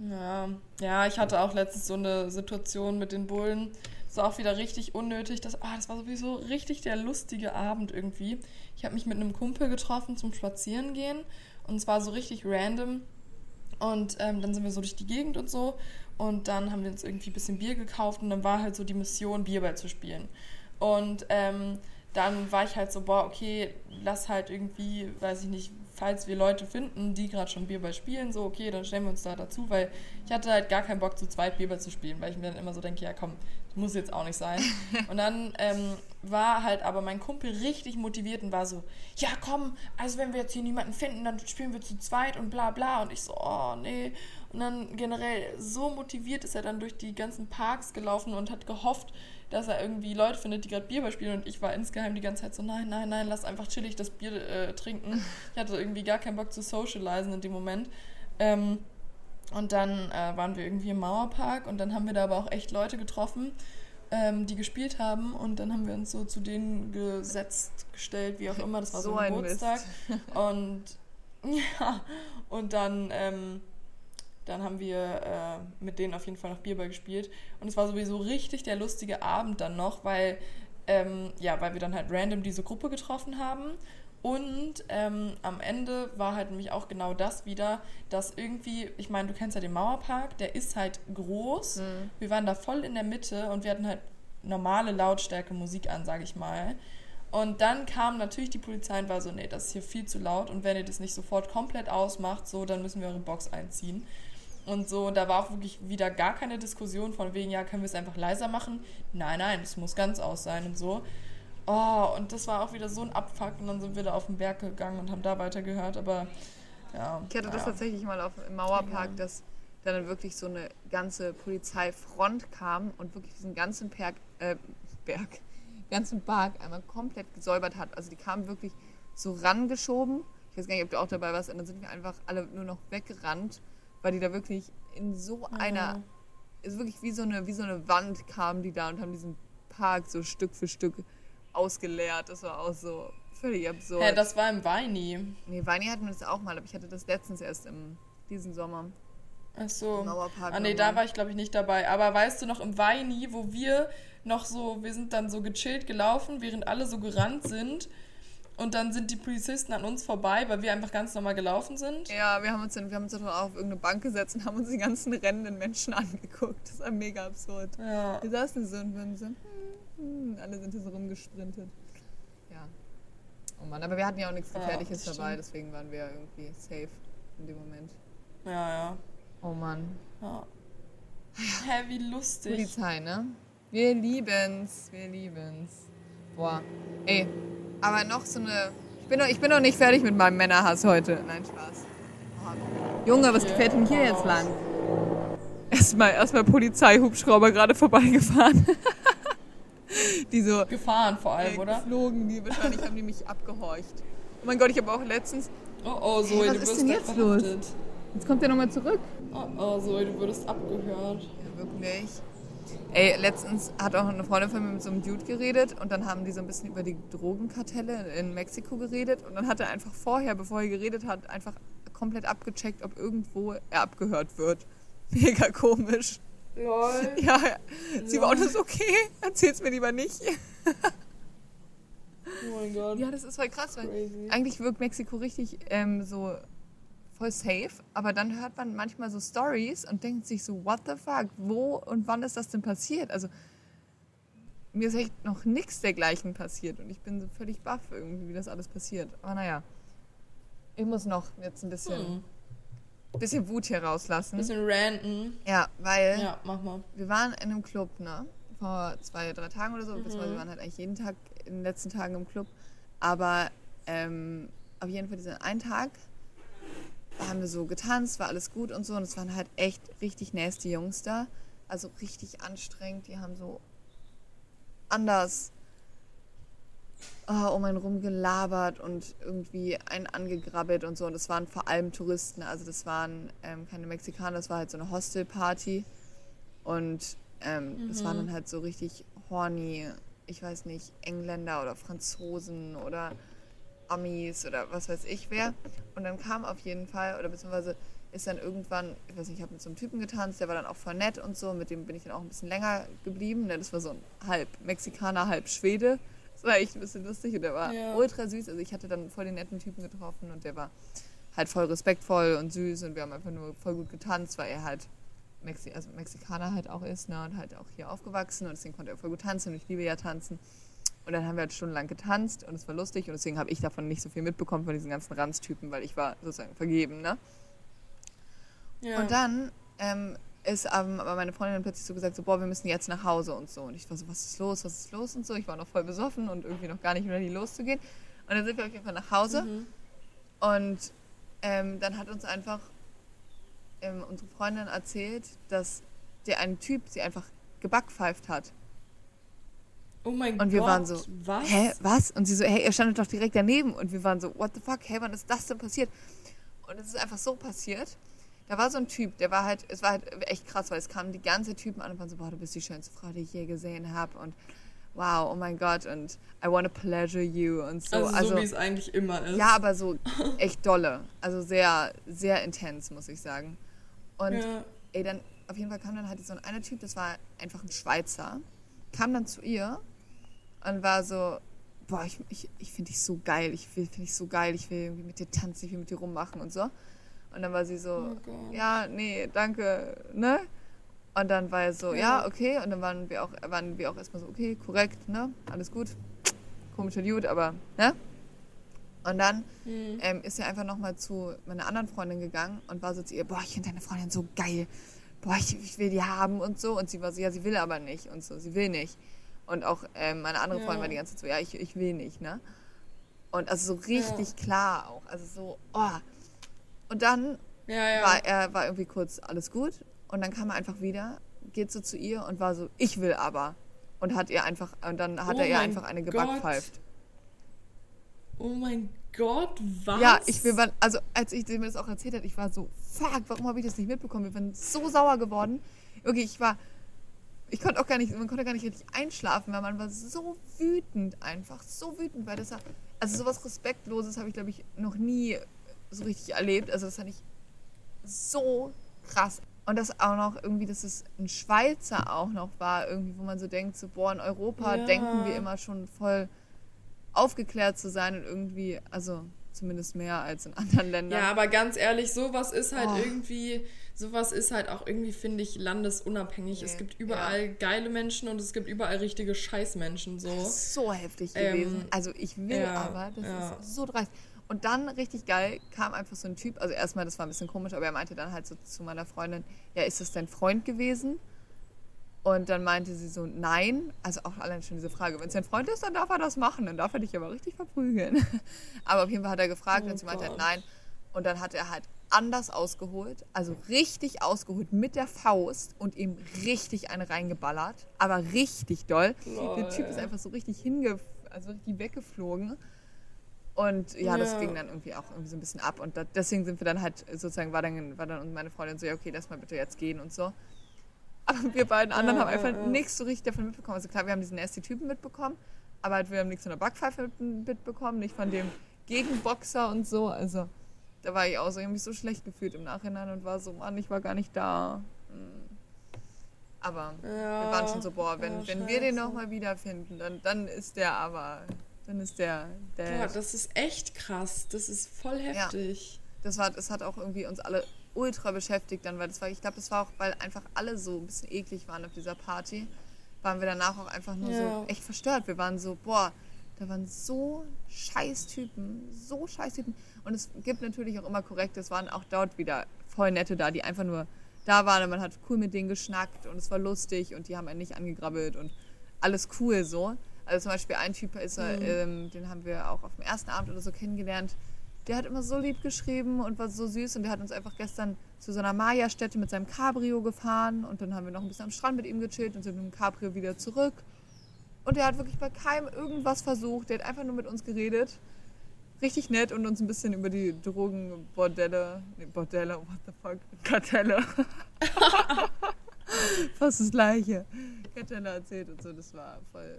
Speaker 2: Ja. ja, ich hatte auch letztens so eine Situation mit den Bullen. Das war auch wieder richtig unnötig. Das, ah, das war sowieso richtig der lustige Abend irgendwie. Ich habe mich mit einem Kumpel getroffen zum Spazierengehen und es war so richtig random. Und ähm, dann sind wir so durch die Gegend und so. Und dann haben wir uns irgendwie ein bisschen Bier gekauft und dann war halt so die Mission, Bierball zu spielen. Und ähm, dann war ich halt so, boah, okay, lass halt irgendwie, weiß ich nicht, falls wir Leute finden, die gerade schon Bierball spielen, so, okay, dann stellen wir uns da dazu, weil ich hatte halt gar keinen Bock, zu zweit Bierball zu spielen, weil ich mir dann immer so denke, ja komm, das muss jetzt auch nicht sein. Und dann ähm, war halt aber mein Kumpel richtig motiviert und war so, ja komm, also wenn wir jetzt hier niemanden finden, dann spielen wir zu zweit und bla bla. Und ich so, oh nee. Und dann generell so motiviert ist er dann durch die ganzen Parks gelaufen und hat gehofft, dass er irgendwie Leute findet, die gerade Bierball spielen. Und ich war insgeheim die ganze Zeit so, nein, nein, nein, lass einfach chillig das Bier äh, trinken. Ich hatte irgendwie gar keinen Bock zu socialisen in dem Moment. Ähm, und dann äh, waren wir irgendwie im Mauerpark und dann haben wir da aber auch echt Leute getroffen, ähm, die gespielt haben. Und dann haben wir uns so zu denen gesetzt, gestellt, wie auch immer. Das war so,
Speaker 1: So
Speaker 2: ein
Speaker 1: ein Mist.
Speaker 2: Geburtstag. Und ja, und dann, ähm, dann haben wir äh, mit denen auf jeden Fall noch Bierball gespielt. Und es war sowieso richtig der lustige Abend dann noch, weil, ähm, ja, weil wir dann halt random diese Gruppe getroffen haben. Und ähm, am Ende war halt nämlich auch genau das wieder, dass irgendwie, ich meine, du kennst ja den Mauerpark, der ist halt groß.
Speaker 1: Mhm.
Speaker 2: Wir waren da voll in der Mitte und wir hatten halt normale Lautstärke Musik an, sage ich mal. Und dann kam natürlich die Polizei und war so, nee, das ist hier viel zu laut und wenn ihr das nicht sofort komplett ausmacht, so, dann müssen wir eure Box einziehen. Und so, und da war auch wirklich wieder gar keine Diskussion von wegen, ja, können wir es einfach leiser machen? Nein, nein, es muss ganz aus sein und so. Oh, und das war auch wieder so ein Abfuck und dann sind wir da auf den Berg gegangen und haben da weitergehört, aber ja.
Speaker 1: Ich hatte das
Speaker 2: ja.
Speaker 1: tatsächlich mal auf, im Mauerpark,
Speaker 2: Ja.
Speaker 1: dass dann wirklich so eine ganze Polizeifront kam und wirklich diesen ganzen Berg, äh, Berg, ganzen Park einmal komplett gesäubert hat. Also die kamen wirklich so rangeschoben. Ich weiß gar nicht, ob du auch dabei warst. Und dann sind wir einfach alle nur noch weggerannt, weil die da wirklich in so einer, ist wirklich wie so eine, wie so eine Wand kamen die da und haben diesen Park so Stück für Stück ausgeleert. Das war auch so völlig absurd.
Speaker 2: Hä, das war im Weini.
Speaker 1: Nee, Weini hatten wir das auch mal, aber ich hatte das letztens erst im diesen Sommer.
Speaker 2: Ach so.
Speaker 1: Mauerpark
Speaker 2: Ah nee, da war ich glaube ich nicht dabei. Aber weißt du noch im Weini, wo wir noch so, wir sind dann so gechillt gelaufen, während alle so gerannt sind. Und dann sind die Polizisten an uns vorbei, weil wir einfach ganz normal gelaufen sind.
Speaker 1: Ja, wir haben uns dann, wir haben uns dann auch auf irgendeine Bank gesetzt und haben uns die ganzen rennenden Menschen angeguckt. Das war mega absurd.
Speaker 2: Ja.
Speaker 1: Wir saßen so und waren so, hm, hm, alle sind hier so rumgesprintet. Ja. Oh Mann, aber wir hatten ja auch nichts
Speaker 2: Ja,
Speaker 1: Gefährliches
Speaker 2: das
Speaker 1: dabei, deswegen waren wir irgendwie safe in dem Moment.
Speaker 2: Ja, ja.
Speaker 1: Oh Mann.
Speaker 2: ja. Hä, wie lustig.
Speaker 1: Polizei, ne? Wir lieben's, wir lieben's. Boah, ey, aber noch so eine. Ich bin noch, ich bin noch nicht fertig mit meinem Männerhass heute. Nein, Spaß. Oh. Junge, was fährt denn hier jetzt lang? Erstmal, erstmal Polizeihubschrauber gerade vorbeigefahren. die so.
Speaker 2: Gefahren vor allem,
Speaker 1: äh,
Speaker 2: oder?
Speaker 1: Geflogen, die wahrscheinlich haben die mich abgehorcht. Oh mein Gott, ich habe auch letztens.
Speaker 2: Oh oh, Zoe,
Speaker 1: Hä, was
Speaker 2: du
Speaker 1: ist denn jetzt los? Jetzt kommt der nochmal zurück.
Speaker 2: Oh oh, Zoe, du würdest abgehört.
Speaker 1: Ja, wirklich. Ey, letztens hat auch eine Freundin von mir mit so einem Dude geredet und dann haben die so ein bisschen über die Drogenkartelle in Mexiko geredet und dann hat er einfach vorher, bevor er geredet hat, einfach komplett abgecheckt, ob irgendwo er abgehört wird. Mega komisch.
Speaker 2: Lol.
Speaker 1: Ja, sie war auch
Speaker 2: Lol.
Speaker 1: so, okay, erzähl's mir lieber nicht.
Speaker 2: Oh mein Gott.
Speaker 1: Ja, das ist voll krass, weil
Speaker 2: Crazy.
Speaker 1: eigentlich wirkt Mexiko richtig ähm, so voll safe, aber dann hört man manchmal so Stories und denkt sich so, what the fuck, wo und wann ist das denn passiert? Also mir ist echt noch nichts dergleichen passiert und ich bin so völlig baff irgendwie, wie das alles passiert. Aber naja, ich muss noch jetzt ein bisschen,
Speaker 2: Hm.
Speaker 1: bisschen Wut hier rauslassen.
Speaker 2: Bisschen ranten.
Speaker 1: Ja, weil
Speaker 2: Ja, mach mal.
Speaker 1: wir waren in einem Club, ne? Vor zwei, drei Tagen oder so. Beziehungsweise wir waren halt eigentlich jeden Tag in den letzten Tagen im Club. Aber ähm, auf jeden Fall diesen einen Tag haben wir so getanzt, war alles gut und so. Und es waren halt echt richtig nasty Jungs da. Also richtig anstrengend. Die haben so anders oh, um einen rum gelabert und irgendwie einen angegrabbelt und so. Und das waren vor allem Touristen. Also das waren ähm, keine Mexikaner, das war halt so eine Hostelparty. Und ähm, das waren dann halt so richtig horny, ich weiß nicht, Engländer oder Franzosen oder Amis oder was weiß ich wer. Und dann kam auf jeden Fall, oder beziehungsweise ist dann irgendwann, ich weiß nicht, ich habe mit so einem Typen getanzt, der war dann auch voll nett und so, mit dem bin ich dann auch ein bisschen länger geblieben. Ne? Das war so ein halb Mexikaner, halb Schwede. Das war echt ein bisschen lustig und der war
Speaker 2: Ja.
Speaker 1: ultra süß. Also ich hatte dann voll den netten Typen getroffen und der war halt voll respektvoll und süß und wir haben einfach nur voll gut getanzt, weil er halt Mexi also Mexikaner halt auch ist ne? und halt auch hier aufgewachsen und deswegen konnte er voll gut tanzen und ich liebe ja tanzen. Und dann haben wir halt stundenlang getanzt und es war lustig und deswegen habe ich davon nicht so viel mitbekommen von diesen ganzen Ranztypen, weil ich war sozusagen vergeben, ne?
Speaker 2: Ja.
Speaker 1: Und dann ähm, ist ähm, aber meine Freundin plötzlich so gesagt, so, boah, wir müssen jetzt nach Hause und so. Und ich war so, was ist los, was ist los und so. Ich war noch voll besoffen und irgendwie noch gar nicht ready loszugehen. Und dann sind wir auf jeden Fall nach Hause.
Speaker 2: Mhm.
Speaker 1: Und ähm, dann hat uns einfach ähm, unsere Freundin erzählt, dass der ein Typ sie einfach gebackpfeift hat.
Speaker 2: Oh mein Gott.
Speaker 1: Und wir waren so,
Speaker 2: was?
Speaker 1: hä, was? Und sie so, hey, ihr standet doch direkt daneben. Und wir waren so, what the fuck, hey, wann ist das denn passiert? Und es ist einfach so passiert. Da war so ein Typ, der war halt, es war halt echt krass, weil es kamen die ganze Typen an und waren so, boah, du bist die schönste Frau, die ich je gesehen habe. Und wow, oh mein Gott, und I wanna pleasure you und so.
Speaker 2: Also, so wie es eigentlich immer ist.
Speaker 1: ja, aber so echt dolle. Also sehr, sehr intens, muss ich sagen. Und
Speaker 2: Ja.
Speaker 1: ey, dann auf jeden Fall kam dann halt so ein einer Typ, das war einfach ein Schweizer, kam dann zu ihr und war so, boah, ich, ich, ich finde dich so geil, ich finde dich so geil, ich will irgendwie mit dir tanzen, ich will mit dir rummachen und so. Und dann war sie so,
Speaker 2: Oh Gott.
Speaker 1: ja, nee, danke, ne? Und dann war er so, ja,
Speaker 2: Ja.
Speaker 1: okay. Und dann waren wir auch, waren wir auch erstmal so, okay, korrekt, ne? Alles gut. Komischer Dude, aber, ne? Und dann
Speaker 2: Hm.
Speaker 1: ähm, ist er einfach nochmal zu meiner anderen Freundin gegangen und war so zu ihr, boah, ich finde deine Freundin so geil. Boah, ich, ich will die haben und so. Und sie war so, ja, sie will aber nicht und so, sie will nicht. Und auch ähm, meine andere
Speaker 2: Ja.
Speaker 1: Freundin war die ganze Zeit so, ja, ich, ich will nicht, ne? Und also so richtig klar auch. Also so, oh. Und dann
Speaker 2: Ja, ja.
Speaker 1: war er war irgendwie kurz alles gut und dann kam er einfach wieder, geht so zu ihr und war so, ich will aber. Und hat ihr einfach, und dann hat
Speaker 2: Oh
Speaker 1: er ihr einfach eine
Speaker 2: Gott.
Speaker 1: gebackpfeift.
Speaker 2: oh mein Gott, was?
Speaker 1: Ja, ich, waren, also als ich mir das auch erzählt hat, ich war so, fuck, warum habe ich das nicht mitbekommen? Wir waren so sauer geworden. Okay, ich war, ich konnte auch gar nicht, man konnte gar nicht richtig einschlafen, weil man war so wütend einfach, so wütend, weil das, war- also sowas Respektloses habe ich, glaube ich, noch nie so richtig erlebt. Also das fand ich so krass. Und das auch noch irgendwie, dass es ein Schweizer auch noch war, irgendwie, wo man so denkt, so, boah, in Europa
Speaker 2: Ja.
Speaker 1: denken wir immer schon voll aufgeklärt zu sein und irgendwie, also zumindest mehr als in anderen Ländern.
Speaker 2: Ja, aber ganz ehrlich, sowas ist halt
Speaker 1: Oh.
Speaker 2: irgendwie, sowas ist halt auch irgendwie, finde ich, landesunabhängig. Es
Speaker 1: Nee,
Speaker 2: gibt überall geile Menschen und es gibt überall richtige Scheißmenschen so.
Speaker 1: Das ist so heftig
Speaker 2: Ähm,
Speaker 1: gewesen. Also ich will
Speaker 2: ja,
Speaker 1: aber, das
Speaker 2: ja.
Speaker 1: ist so dreist. Und dann richtig geil kam einfach so ein Typ, also erstmal, das war ein bisschen komisch, aber er meinte dann halt so zu meiner Freundin, ja, ist das dein Freund gewesen? Und dann meinte sie so, nein, also auch allein schon diese Frage, wenn es dein Freund ist, dann darf er das machen, dann darf er dich aber richtig verprügeln. aber auf jeden Fall hat er gefragt
Speaker 2: Oh
Speaker 1: und sie meinte halt nein. Und dann hat er halt anders ausgeholt, also richtig ausgeholt mit der Faust und ihm richtig eine reingeballert, aber richtig doll. Der Typ ist
Speaker 2: Lol.
Speaker 1: einfach so richtig hinge, also richtig weggeflogen. Und ja, das
Speaker 2: Ja.
Speaker 1: ging dann irgendwie auch irgendwie so ein bisschen ab. Und da, deswegen sind wir dann halt sozusagen, war dann, war dann meine Freundin so, ja, okay, lass mal bitte jetzt gehen und so. Aber wir beiden anderen
Speaker 2: Ja,
Speaker 1: haben einfach
Speaker 2: ja,
Speaker 1: nichts so richtig davon mitbekommen. Also klar, wir haben diesen nasty Typen mitbekommen, aber halt, wir haben nichts von der Backpfeife mit- mitbekommen, nicht von dem Gegenboxer und so. Also da war ich auch so, ich habe mich so schlecht gefühlt im Nachhinein und war so, Mann, ich war gar nicht da. Hm. Aber
Speaker 2: Ja,
Speaker 1: wir waren schon so, boah, wenn,
Speaker 2: ja,
Speaker 1: wenn wir den nochmal wiederfinden, dann, dann ist der aber, dann ist der, der
Speaker 2: Boah, das ist echt krass. Das ist voll heftig.
Speaker 1: das war, das hat auch irgendwie uns alle ultra beschäftigt dann, weil das war, ich glaube, das war auch, weil einfach alle so ein bisschen eklig waren auf dieser Party, waren wir danach auch einfach nur
Speaker 2: Ja.
Speaker 1: so echt verstört. Wir waren so, boah, da waren so scheiß Typen, so scheiß Typen. Und es gibt natürlich auch immer korrekt, es waren auch dort wieder voll nette da, die einfach nur da waren und man hat cool mit denen geschnackt und es war lustig und die haben einen nicht angegrabbelt und alles cool so. Also zum Beispiel ein Typ ist, er, ähm, den haben wir auch auf dem ersten Abend oder so kennengelernt. Der hat immer so lieb geschrieben und war so süß und der hat uns einfach gestern zu so einer Maya-Stätte mit seinem Cabrio gefahren und dann haben wir noch ein bisschen am Strand mit ihm gechillt und sind mit dem Cabrio wieder zurück. Und er hat wirklich bei keinem irgendwas versucht. Der hat einfach nur mit uns geredet. Richtig nett und uns ein bisschen über die Drogenbordelle, nee, Bordelle, what the fuck, Kartelle. Fast das gleiche. Kartelle erzählt und so, das war voll,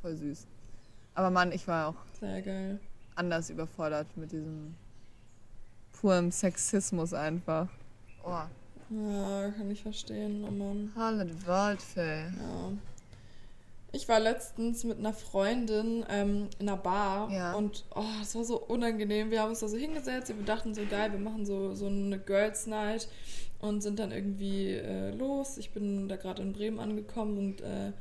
Speaker 1: voll süß. Aber Mann, ich war auch
Speaker 2: Sehr geil.
Speaker 1: anders überfordert mit diesem puren Sexismus einfach. Oh,
Speaker 2: Ja, kann ich verstehen. Oh Mann.
Speaker 1: De Waldfee.
Speaker 2: Ja. Ich war letztens mit einer Freundin ähm, in einer Bar
Speaker 1: Ja.
Speaker 2: und oh, es war so unangenehm. Wir haben uns da so hingesetzt und wir dachten so, geil, wir machen so, so eine Girls Night und sind dann irgendwie äh, los. Ich bin da gerade in Bremen angekommen und äh,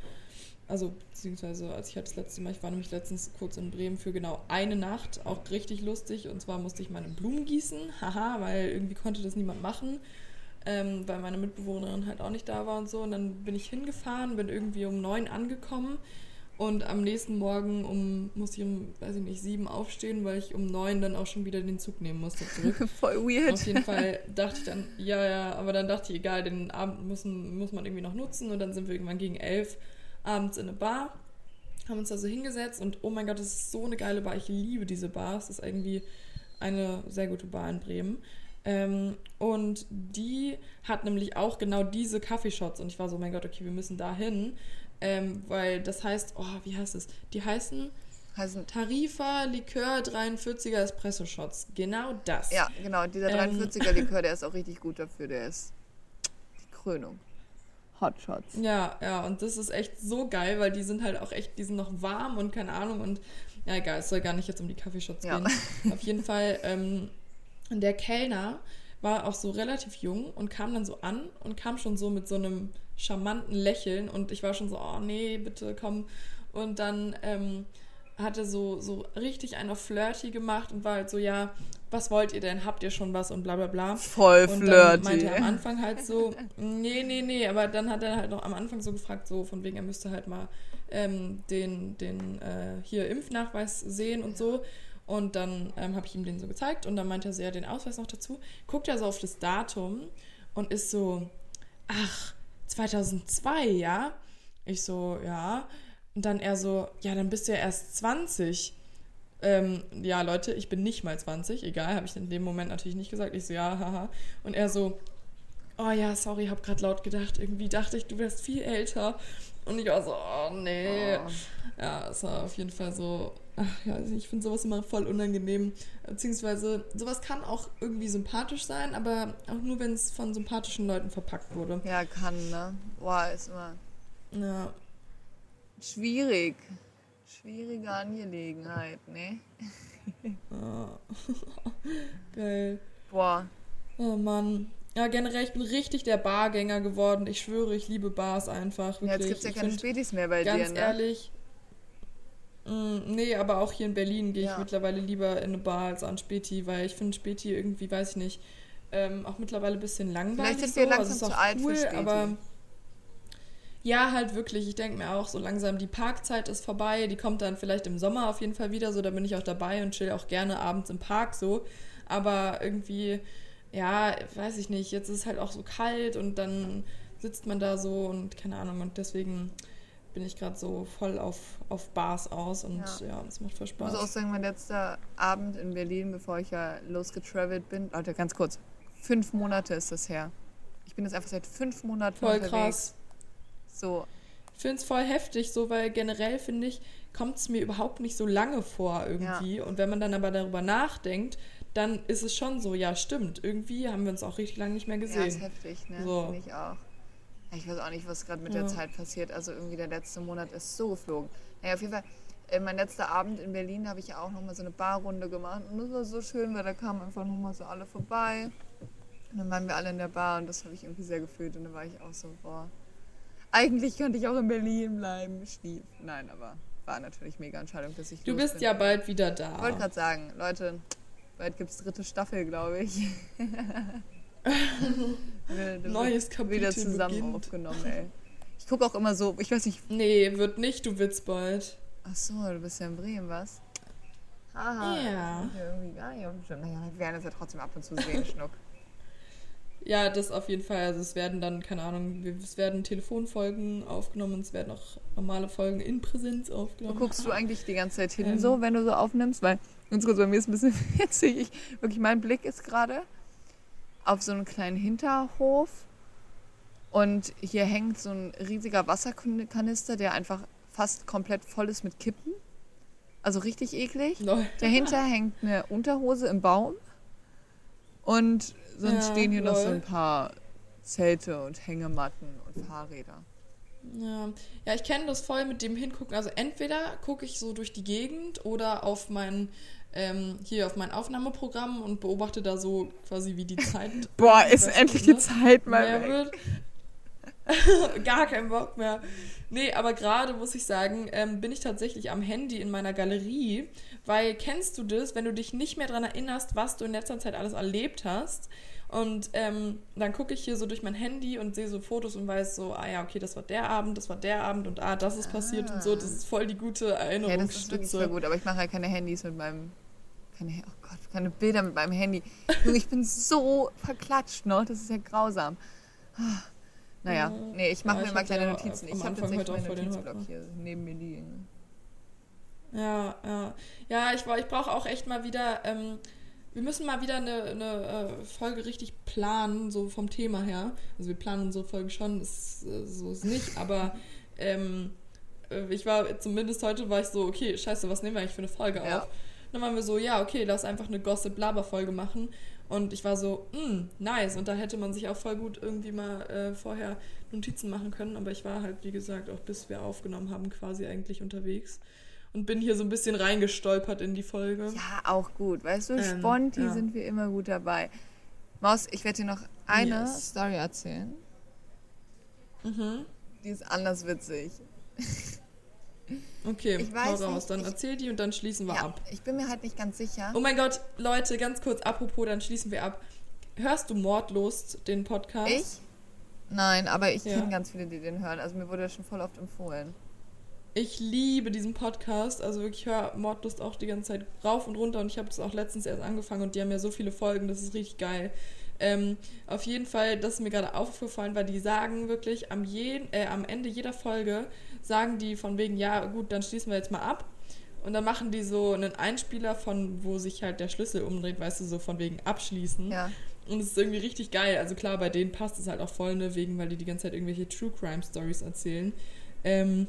Speaker 2: also beziehungsweise als ich halt das letzte Mal, ich war nämlich letztens kurz in Bremen für genau eine Nacht, auch richtig lustig und zwar musste ich meine Blumen gießen, haha, weil irgendwie konnte das niemand machen ähm, weil meine Mitbewohnerin halt auch nicht da war und so. Und dann bin ich hingefahren, bin irgendwie um neun angekommen und am nächsten Morgen um, musste ich um, weiß ich nicht, sieben aufstehen, weil ich um neun dann auch schon wieder den Zug nehmen musste zurück.
Speaker 1: Voll weird.
Speaker 2: Auf jeden Fall dachte ich dann, ja, ja, aber dann dachte ich, egal, den Abend müssen, muss man irgendwie noch nutzen und dann sind wir irgendwann gegen elf abends in eine Bar, haben uns da so hingesetzt und oh mein Gott, das ist so eine geile Bar. Ich liebe diese Bar. Es ist irgendwie eine sehr gute Bar in Bremen. Ähm, und die hat nämlich auch genau diese Kaffeeshots und ich war so, mein Gott, okay, wir müssen da hin, ähm, weil das heißt, oh, wie heißt es? Die heißen
Speaker 1: Heißen,
Speaker 2: Tarifa Likör 43er Espresso Shots. Genau das.
Speaker 1: ja, genau, dieser
Speaker 2: Ähm.
Speaker 1: 43er Likör, der ist auch richtig gut dafür. Der ist die Krönung. Hot Shots.
Speaker 2: Ja, ja, und das ist echt so geil, weil die sind halt auch echt, die sind noch warm und keine Ahnung und ja, egal, es soll gar nicht jetzt um die Kaffeeshots
Speaker 1: Ja.
Speaker 2: gehen. Auf jeden Fall, ähm, der Kellner war auch so relativ jung und kam dann so an und kam schon so mit so einem charmanten Lächeln und ich war schon so, oh nee, bitte komm. Und dann ähm, hat er so, so richtig einer flirty gemacht und war halt so, ja, was wollt ihr denn? Habt ihr schon was? Und bla bla bla.
Speaker 1: Voll
Speaker 2: Und dann meinte
Speaker 1: flirty.
Speaker 2: er am Anfang halt so, nee, nee, nee, aber dann hat er halt noch am Anfang so gefragt, so von wegen, er müsste halt mal ähm, den, den äh, hier Impfnachweis sehen und so. Und dann ähm, habe ich ihm den so gezeigt und dann meinte er so, ja, den Ausweis noch dazu. Guckt er so auf das Datum und ist so, ach, 2002, ja? Ich so, ja. Und dann er so, ja, dann bist du ja erst 20. Ähm, ja, Leute, ich bin nicht mal 20, egal, habe ich in dem Moment natürlich nicht gesagt. Ich so, ja, haha. Und er so, oh ja, sorry, hab grad laut gedacht. Irgendwie dachte ich, du wärst viel älter. Und ich war so, oh nee.
Speaker 1: Oh.
Speaker 2: Ja, es war auf jeden Fall so, ach ja, ich finde sowas immer voll unangenehm. Beziehungsweise, sowas kann auch irgendwie sympathisch sein, aber auch nur, wenn es von sympathischen Leuten verpackt wurde.
Speaker 1: Ja, kann, ne? Boah, ist immer
Speaker 2: Ja,
Speaker 1: schwierig. Schwierige Angelegenheit, ne?
Speaker 2: ja. geil.
Speaker 1: Boah.
Speaker 2: Oh Mann. Ja, generell, ich bin richtig der Bargänger geworden. Ich schwöre, ich liebe Bars einfach.
Speaker 1: Ja,
Speaker 2: Wirklich.
Speaker 1: jetzt gibt's ja
Speaker 2: Ich
Speaker 1: keine Spätis mehr bei
Speaker 2: Ganz
Speaker 1: dir, ne?
Speaker 2: ehrlich. Mm, nee, aber auch hier in Berlin gehe ich
Speaker 1: Ja.
Speaker 2: mittlerweile lieber in eine Bar als an Späti, weil ich finde Späti irgendwie, weiß ich nicht, ähm, auch mittlerweile ein bisschen langweilig.
Speaker 1: Vielleicht sind wir
Speaker 2: so.
Speaker 1: langsam
Speaker 2: also ist
Speaker 1: zu alt für
Speaker 2: cool,
Speaker 1: Späti.
Speaker 2: aber Ja, halt wirklich. Ich denke mir auch, so langsam die Parkzeit ist vorbei. Die kommt dann vielleicht im Sommer auf jeden Fall wieder. So, da bin ich auch dabei und chill auch gerne abends im Park so. Aber irgendwie, ja, weiß ich nicht. Jetzt ist es halt auch so kalt und dann sitzt man da so und keine Ahnung. Und deswegen bin ich gerade so voll auf, auf Bars aus und ja, ja das macht voll Spaß.
Speaker 1: Ich muss auch sagen, mein letzter Abend in Berlin, bevor ich ja losgetravelt bin, Leute, ganz kurz, fünf Monate ist das her. Ich bin jetzt einfach seit fünf Monaten
Speaker 2: voll unterwegs. krass.
Speaker 1: So.
Speaker 2: Ich finde es voll heftig, so, weil generell finde ich, kommt es mir überhaupt nicht so lange vor irgendwie. Ja. Und wenn man dann aber darüber nachdenkt, dann ist es schon so, ja, stimmt. Irgendwie haben wir uns auch richtig lange nicht mehr gesehen. Ja,
Speaker 1: ist heftig, ne? So. Finde ich auch. Ich weiß auch nicht, was gerade mit ja. der Zeit passiert. Also irgendwie der letzte Monat ist so geflogen. Naja, auf jeden Fall, äh, mein letzter Abend in Berlin habe ich ja auch nochmal so eine Barrunde gemacht. Und das war so schön, weil da kamen einfach nochmal so alle vorbei. Und dann waren wir alle in der Bar und das habe ich irgendwie sehr gefühlt. Und dann war ich auch so, boah, eigentlich könnte ich auch in Berlin bleiben. Stief. Nein, aber war natürlich mega Entscheidung, dass ich.
Speaker 2: Du bist bin. ja bald wieder da.
Speaker 1: Ich wollte gerade sagen, Leute, bald gibt es dritte Staffel, glaube ich.
Speaker 2: Neues Kapitel.
Speaker 1: Wieder zusammen beginnt. aufgenommen, ey. Ich gucke auch immer so, ich weiß nicht.
Speaker 2: Nee, wird nicht, du willst bald.
Speaker 1: Ach so, du bist ja in Bremen, was? Haha. Ja. Irgendwie gar nicht auf dem Schirm. Naja, wir werden es ja trotzdem ab und zu sehen, Schnuck.
Speaker 2: Ja, das auf jeden Fall. Also es werden dann, keine Ahnung, es werden Telefonfolgen aufgenommen, es werden auch normale Folgen in Präsenz aufgenommen.
Speaker 1: Wo guckst du eigentlich die ganze Zeit hin ähm. so, wenn du so aufnimmst? Weil, ganz kurz, bei mir ist ein bisschen witzig. Ich, wirklich, mein Blick ist gerade auf so einen kleinen Hinterhof und hier hängt so ein riesiger Wasserkanister, der einfach fast komplett voll ist mit Kippen. Also richtig eklig. Lol. Dahinter hängt eine Unterhose im Baum und sonst ja, stehen hier lol. noch so ein paar Zelte und Hängematten und Fahrräder.
Speaker 2: Ja, ja ich kenne das voll mit dem Hingucken. Also entweder gucke ich so durch die Gegend oder auf mein, ähm, hier auf mein Aufnahmeprogramm und beobachte da so quasi, wie die Zeit.
Speaker 1: Boah, ist endlich die Zeit mal weg.
Speaker 2: Gar kein Bock mehr. Nee, aber gerade muss ich sagen, ähm, bin ich tatsächlich am Handy in meiner Galerie, weil kennst du das, wenn du dich nicht mehr daran erinnerst, was du in letzter Zeit alles erlebt hast? Und ähm, dann gucke ich hier so durch mein Handy und sehe so Fotos und weiß so, ah ja, okay, das war der Abend, das war der Abend und ah, das ist passiert ah. und so. Das ist voll die gute Erinnerungsstütze. Ja, das ist wirklich
Speaker 1: voll gut, aber ich mache halt keine Handys mit meinem, keine, oh Gott, keine Bilder mit meinem Handy. ich bin so verklatscht, ne? Das ist ja grausam. Naja, nee, ich mache ja, mir mal kleine Notizen. Ich habe tatsächlich meinen Notizblock hier neben mir liegen.
Speaker 2: Ja, ja. Ja, ich, ich brauche auch echt mal wieder. Ähm, wir müssen mal wieder eine, eine äh, Folge richtig planen, so vom Thema her. Also wir planen unsere Folge schon, ist, äh, so ist nicht, aber ähm, äh, ich war zumindest heute war ich so, okay, scheiße, was nehmen wir eigentlich für eine Folge ja. auf? Dann waren wir so, ja, okay, lass einfach eine Gossip-Laber-Folge machen. Und ich war so, mm, nice. Und da hätte man sich auch voll gut irgendwie mal äh, vorher Notizen machen können. Aber ich war halt, wie gesagt, auch bis wir aufgenommen haben, quasi eigentlich unterwegs. Und bin hier so ein bisschen reingestolpert in die Folge.
Speaker 1: Ja, auch gut. Weißt du, ähm, Sponti ja. sind wir immer gut dabei. Maus, ich werde dir noch eine yes. Story erzählen. Mhm. Die ist anders witzig.
Speaker 2: Okay, ich weiß hau raus. Dann ich, erzähl die und dann schließen wir ja, ab.
Speaker 1: Ich bin mir halt nicht ganz sicher.
Speaker 2: Oh mein Gott, Leute, ganz kurz, apropos, dann schließen wir ab. Hörst du Mordlust, den Podcast?
Speaker 1: Ich? Nein, aber ich ja. kenne ganz viele, die den hören. Also mir wurde das schon voll oft empfohlen.
Speaker 2: Ich liebe diesen Podcast. Also wirklich, ich höre Mordlust auch die ganze Zeit rauf und runter und ich habe das auch letztens erst angefangen und die haben ja so viele Folgen, das ist richtig geil. Ähm, auf jeden Fall, das ist mir gerade aufgefallen, weil die sagen wirklich am, je, äh, am Ende jeder Folge, sagen die von wegen, ja gut, dann schließen wir jetzt mal ab. Und dann machen die so einen Einspieler von, wo sich halt der Schlüssel umdreht, weißt du, so von wegen abschließen. Ja. Und es ist irgendwie richtig geil. Also klar, bei denen passt es halt auch voll, ne, wegen, weil die die ganze Zeit irgendwelche True Crime Stories erzählen. Ähm,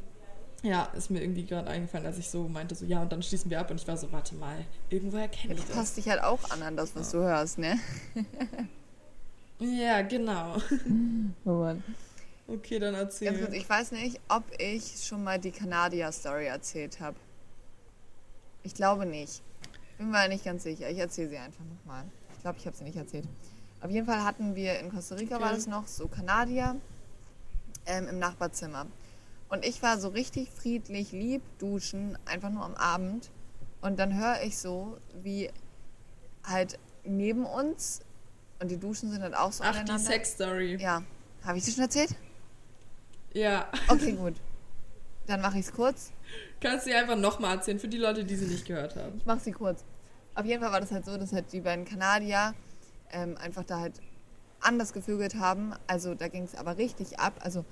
Speaker 2: ja, ist mir irgendwie gerade eingefallen, als ich so meinte, so ja, und dann schließen wir ab. Und ich war so, warte mal, irgendwoher kenne ja, ich
Speaker 1: das. Du passt dich halt auch an an das, was ja. du hörst, ne?
Speaker 2: ja, genau.
Speaker 1: Oh Mann.
Speaker 2: Okay, dann erzähl.
Speaker 1: Ganz kurz, ich weiß nicht, ob ich schon mal die Kanadier-Story erzählt habe. Ich glaube nicht. Bin mir nicht ganz sicher. Ich erzähle sie einfach nochmal. Ich glaube, ich habe sie nicht erzählt. Auf jeden Fall hatten wir in Costa Rica, okay. war das noch, so Kanadier ähm, im Nachbarzimmer. Und ich war so richtig friedlich, lieb duschen, einfach nur am Abend. Und dann höre ich so, wie halt neben uns, und die Duschen sind halt auch so
Speaker 2: Ach, die Sex-Story.
Speaker 1: Ja. Habe ich sie schon erzählt?
Speaker 2: Ja.
Speaker 1: Okay, gut. Dann mache ich es kurz.
Speaker 2: Kannst du dir einfach nochmal erzählen für die Leute, die sie nicht gehört haben.
Speaker 1: Ich mache sie kurz. Auf jeden Fall war das halt so, dass halt die beiden Kanadier ähm, einfach da halt anders gevögelt haben. Also da ging es aber richtig ab. Also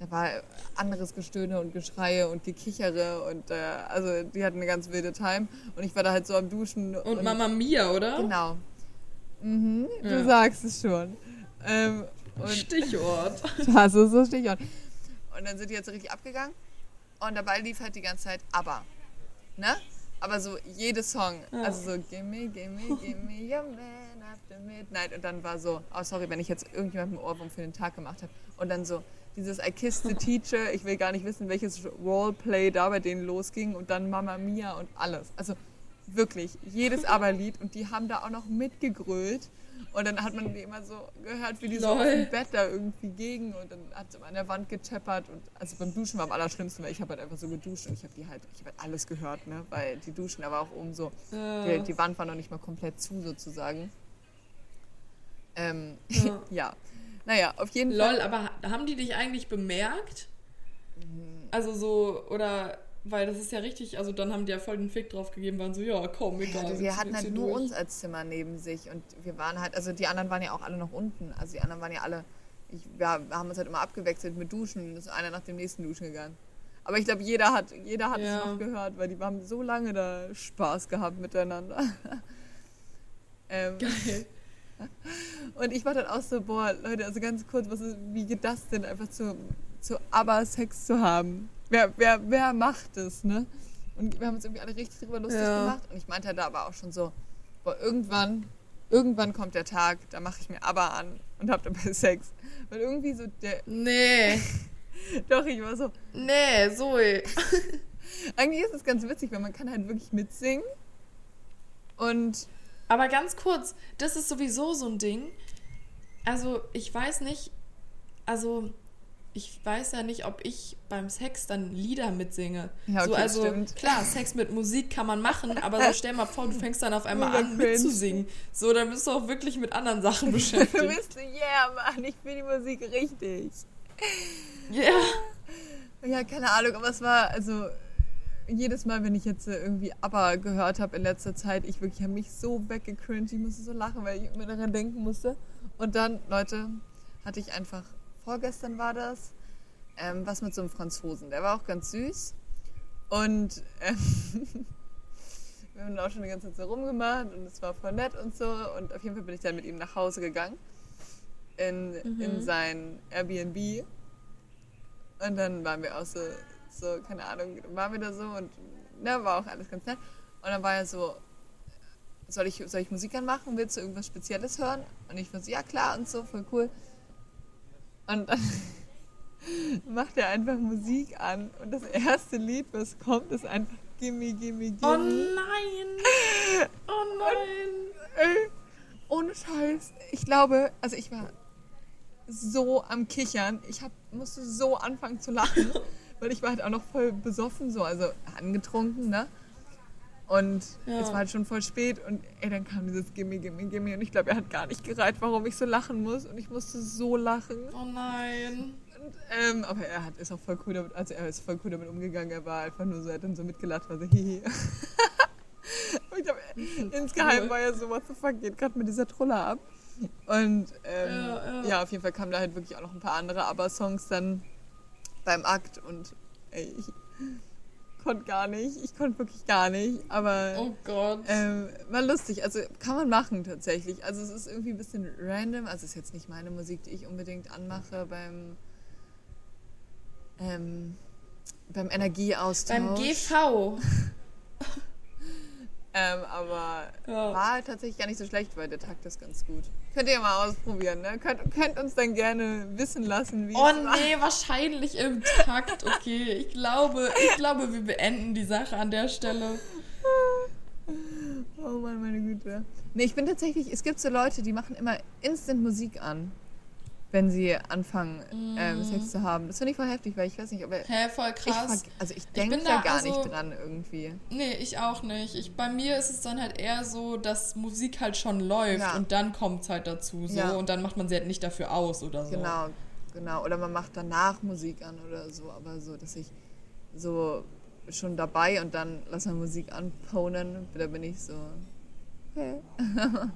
Speaker 1: da war anderes Gestöhne und Geschreie und Gekichere und äh, also die hatten eine ganz wilde Time und ich war da halt so am Duschen.
Speaker 2: Und, und Mama Mia, oder?
Speaker 1: Genau. Mhm, du ja. sagst es schon. Ähm,
Speaker 2: Stichwort.
Speaker 1: Das ist so Stichwort. Und dann sind die jetzt so richtig abgegangen und dabei lief halt die ganze Zeit aber. Ne? Aber so jede Song, ja. also so Gimme, gimme, gimme your man after midnight und dann war so, oh sorry, wenn ich jetzt irgendjemandem Ohrwurm für den Tag gemacht habe und dann so dieses I Kissed the Teacher, ich will gar nicht wissen, welches Roleplay da bei denen losging und dann Mama Mia und alles. Also wirklich, jedes Aberlied und die haben da auch noch mitgegrölt und dann hat man die immer so gehört, wie die so dem Bett da irgendwie gegen und dann hat sie an der Wand gechappert und also beim Duschen war am allerschlimmsten, weil ich habe halt einfach so geduscht und ich habe die halt, ich habe halt alles gehört, ne, weil die Duschen aber auch oben so, ja. die, die, Wand war noch nicht mal komplett zu sozusagen. Ähm, ja. ja. Naja, auf jeden
Speaker 2: Lol, Fall. Lol, aber haben die dich eigentlich bemerkt? Also so, oder weil das ist ja richtig, also dann haben die ja voll den Fick drauf gegeben, waren so, ja, komm, egal.
Speaker 1: Ja, die hatten halt nur durch. uns als Zimmer neben sich und wir waren halt, also die anderen waren ja auch alle noch unten. Also die anderen waren ja alle, ich, wir haben uns halt immer abgewechselt mit Duschen ist einer nach dem nächsten Duschen gegangen. Aber ich glaube, jeder hat, jeder hat ja. es noch gehört, weil die haben so lange da Spaß gehabt miteinander. ähm, Geil. Und ich war dann auch so, boah, Leute, also ganz kurz, was ist, wie geht das denn, einfach zu, zu Aber-Sex zu haben? wer, wer, wer macht es, ne? Und wir haben uns irgendwie alle richtig drüber lustig ja. gemacht. Und ich meinte halt da aber auch schon so, boah, irgendwann, irgendwann kommt der Tag, da mache ich mir aber an und hab dabei Sex. Weil irgendwie so der.
Speaker 2: Nee.
Speaker 1: Doch, ich war so.
Speaker 2: Nee, Zoe.
Speaker 1: Eigentlich ist es ganz witzig, weil man kann halt wirklich mitsingen. Und.
Speaker 2: Aber ganz kurz, das ist sowieso so ein Ding. Also, ich weiß nicht, also ich weiß ja nicht, ob ich beim Sex dann Lieder mitsinge. Ja, okay, so, also stimmt. klar, Sex mit Musik kann man machen, aber so stell mal vor, du fängst dann auf einmal an mitzusingen. So, dann bist du auch wirklich mit anderen Sachen beschäftigt.
Speaker 1: du bist yeah, Mann, ich will die Musik richtig.
Speaker 2: Ja. Yeah.
Speaker 1: Ja, keine Ahnung, aber es war, also jedes Mal, wenn ich jetzt irgendwie ABBA gehört habe in letzter Zeit, ich wirklich habe mich so weggecringed, ich musste so lachen, weil ich immer daran denken musste. Und dann, Leute, hatte ich einfach vorgestern war das, ähm, was mit so einem Franzosen. Der war auch ganz süß. Und ähm, wir haben auch schon die ganze Zeit so rumgemacht und es war voll nett und so. Und auf jeden Fall bin ich dann mit ihm nach Hause gegangen. In, mhm. in sein Airbnb. Und dann waren wir auch so, so, keine Ahnung, waren wir da so und ne, war auch alles ganz nett. Und dann war er so, soll ich, soll ich Musik anmachen? Willst du irgendwas Spezielles hören? Und ich war so, ja klar und so, voll cool. Und dann macht er einfach Musik an und das erste Lied, was kommt, ist einfach Gimme, Gimme, Gimme.
Speaker 2: Oh nein! Oh nein!
Speaker 1: Und, ey, ohne Scheiß. Ich glaube, also ich war so am Kichern. Ich hab, musste so anfangen zu lachen, weil ich war halt auch noch voll besoffen, so, also angetrunken, ne? Und ja. es war halt schon voll spät und ey, dann kam dieses Gimme, Gimme, Gimme und ich glaube, er hat gar nicht gereiht, warum ich so lachen muss und ich musste so lachen.
Speaker 2: Oh nein.
Speaker 1: Und, ähm, aber er hat, ist auch voll cool damit, also er ist voll cool damit umgegangen, er war einfach nur so, er hat dann so mitgelacht, war so hihi. ich glaube, insgeheim cool. war er so, what the fuck, geht gerade mit dieser Troller ab. Und ähm, ja, ja. ja, auf jeden Fall kamen da halt wirklich auch noch ein paar andere Aber-Songs dann beim Akt und ey, ich, konnte gar nicht. Ich konnte wirklich gar nicht. Aber
Speaker 2: oh Gott.
Speaker 1: Ähm, war lustig. Also kann man machen tatsächlich. Also es ist irgendwie ein bisschen random. Also es ist jetzt nicht meine Musik, die ich unbedingt anmache beim ähm, beim Energieaustausch.
Speaker 2: Beim GV.
Speaker 1: Ähm, aber ja. war tatsächlich gar nicht so schlecht, weil der Takt ist ganz gut. Könnt ihr mal ausprobieren, ne? Könnt, könnt uns dann gerne wissen lassen, wie
Speaker 2: Oh es war. nee, wahrscheinlich im Takt. Okay, ich glaube, ich glaube, wir beenden die Sache an der Stelle.
Speaker 1: Oh Mann, meine Güte. Nee, ich bin tatsächlich, es gibt so Leute, die machen immer Instant Musik an wenn sie anfangen, mm. ähm, Sex zu haben. Das finde ich voll heftig, weil ich weiß nicht, ob er.
Speaker 2: Hä, voll krass.
Speaker 1: Ich, also ich denke da gar also, nicht dran irgendwie.
Speaker 2: Nee, ich auch nicht. Ich, bei mir ist es dann halt eher so, dass Musik halt schon läuft ja. und dann kommt es halt dazu so ja. und dann macht man sie halt nicht dafür aus oder so.
Speaker 1: Genau. genau. Oder man macht danach Musik an oder so, aber so, dass ich so schon dabei und dann lass mal Musik anponen, da bin ich so. Okay.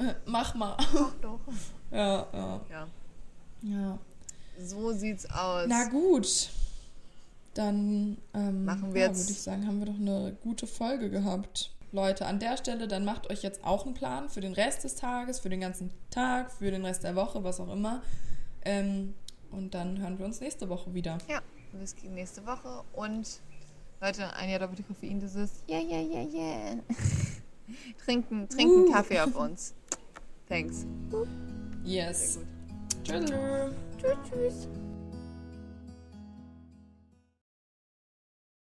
Speaker 2: Äh, Mach mal.
Speaker 1: Doch, doch.
Speaker 2: Ja, ja.
Speaker 1: Ja,
Speaker 2: ja.
Speaker 1: so sieht's aus.
Speaker 2: Na gut. Dann ähm,
Speaker 1: Machen wir
Speaker 2: ja,
Speaker 1: jetzt-
Speaker 2: würde ich sagen, haben wir doch eine gute Folge gehabt. Leute, an der Stelle, dann macht euch jetzt auch einen Plan für den Rest des Tages, für den ganzen Tag, für den Rest der Woche, was auch immer. Ähm, und dann hören wir uns nächste Woche wieder.
Speaker 1: Ja, Whisky nächste Woche und Leute, ein Jahr doppelte Koffein, das ist yeah, yeah, yeah, yeah. trinken, trinken
Speaker 2: Uh.
Speaker 1: Kaffee auf uns. Thanks.
Speaker 2: Yes.
Speaker 1: Tschüss.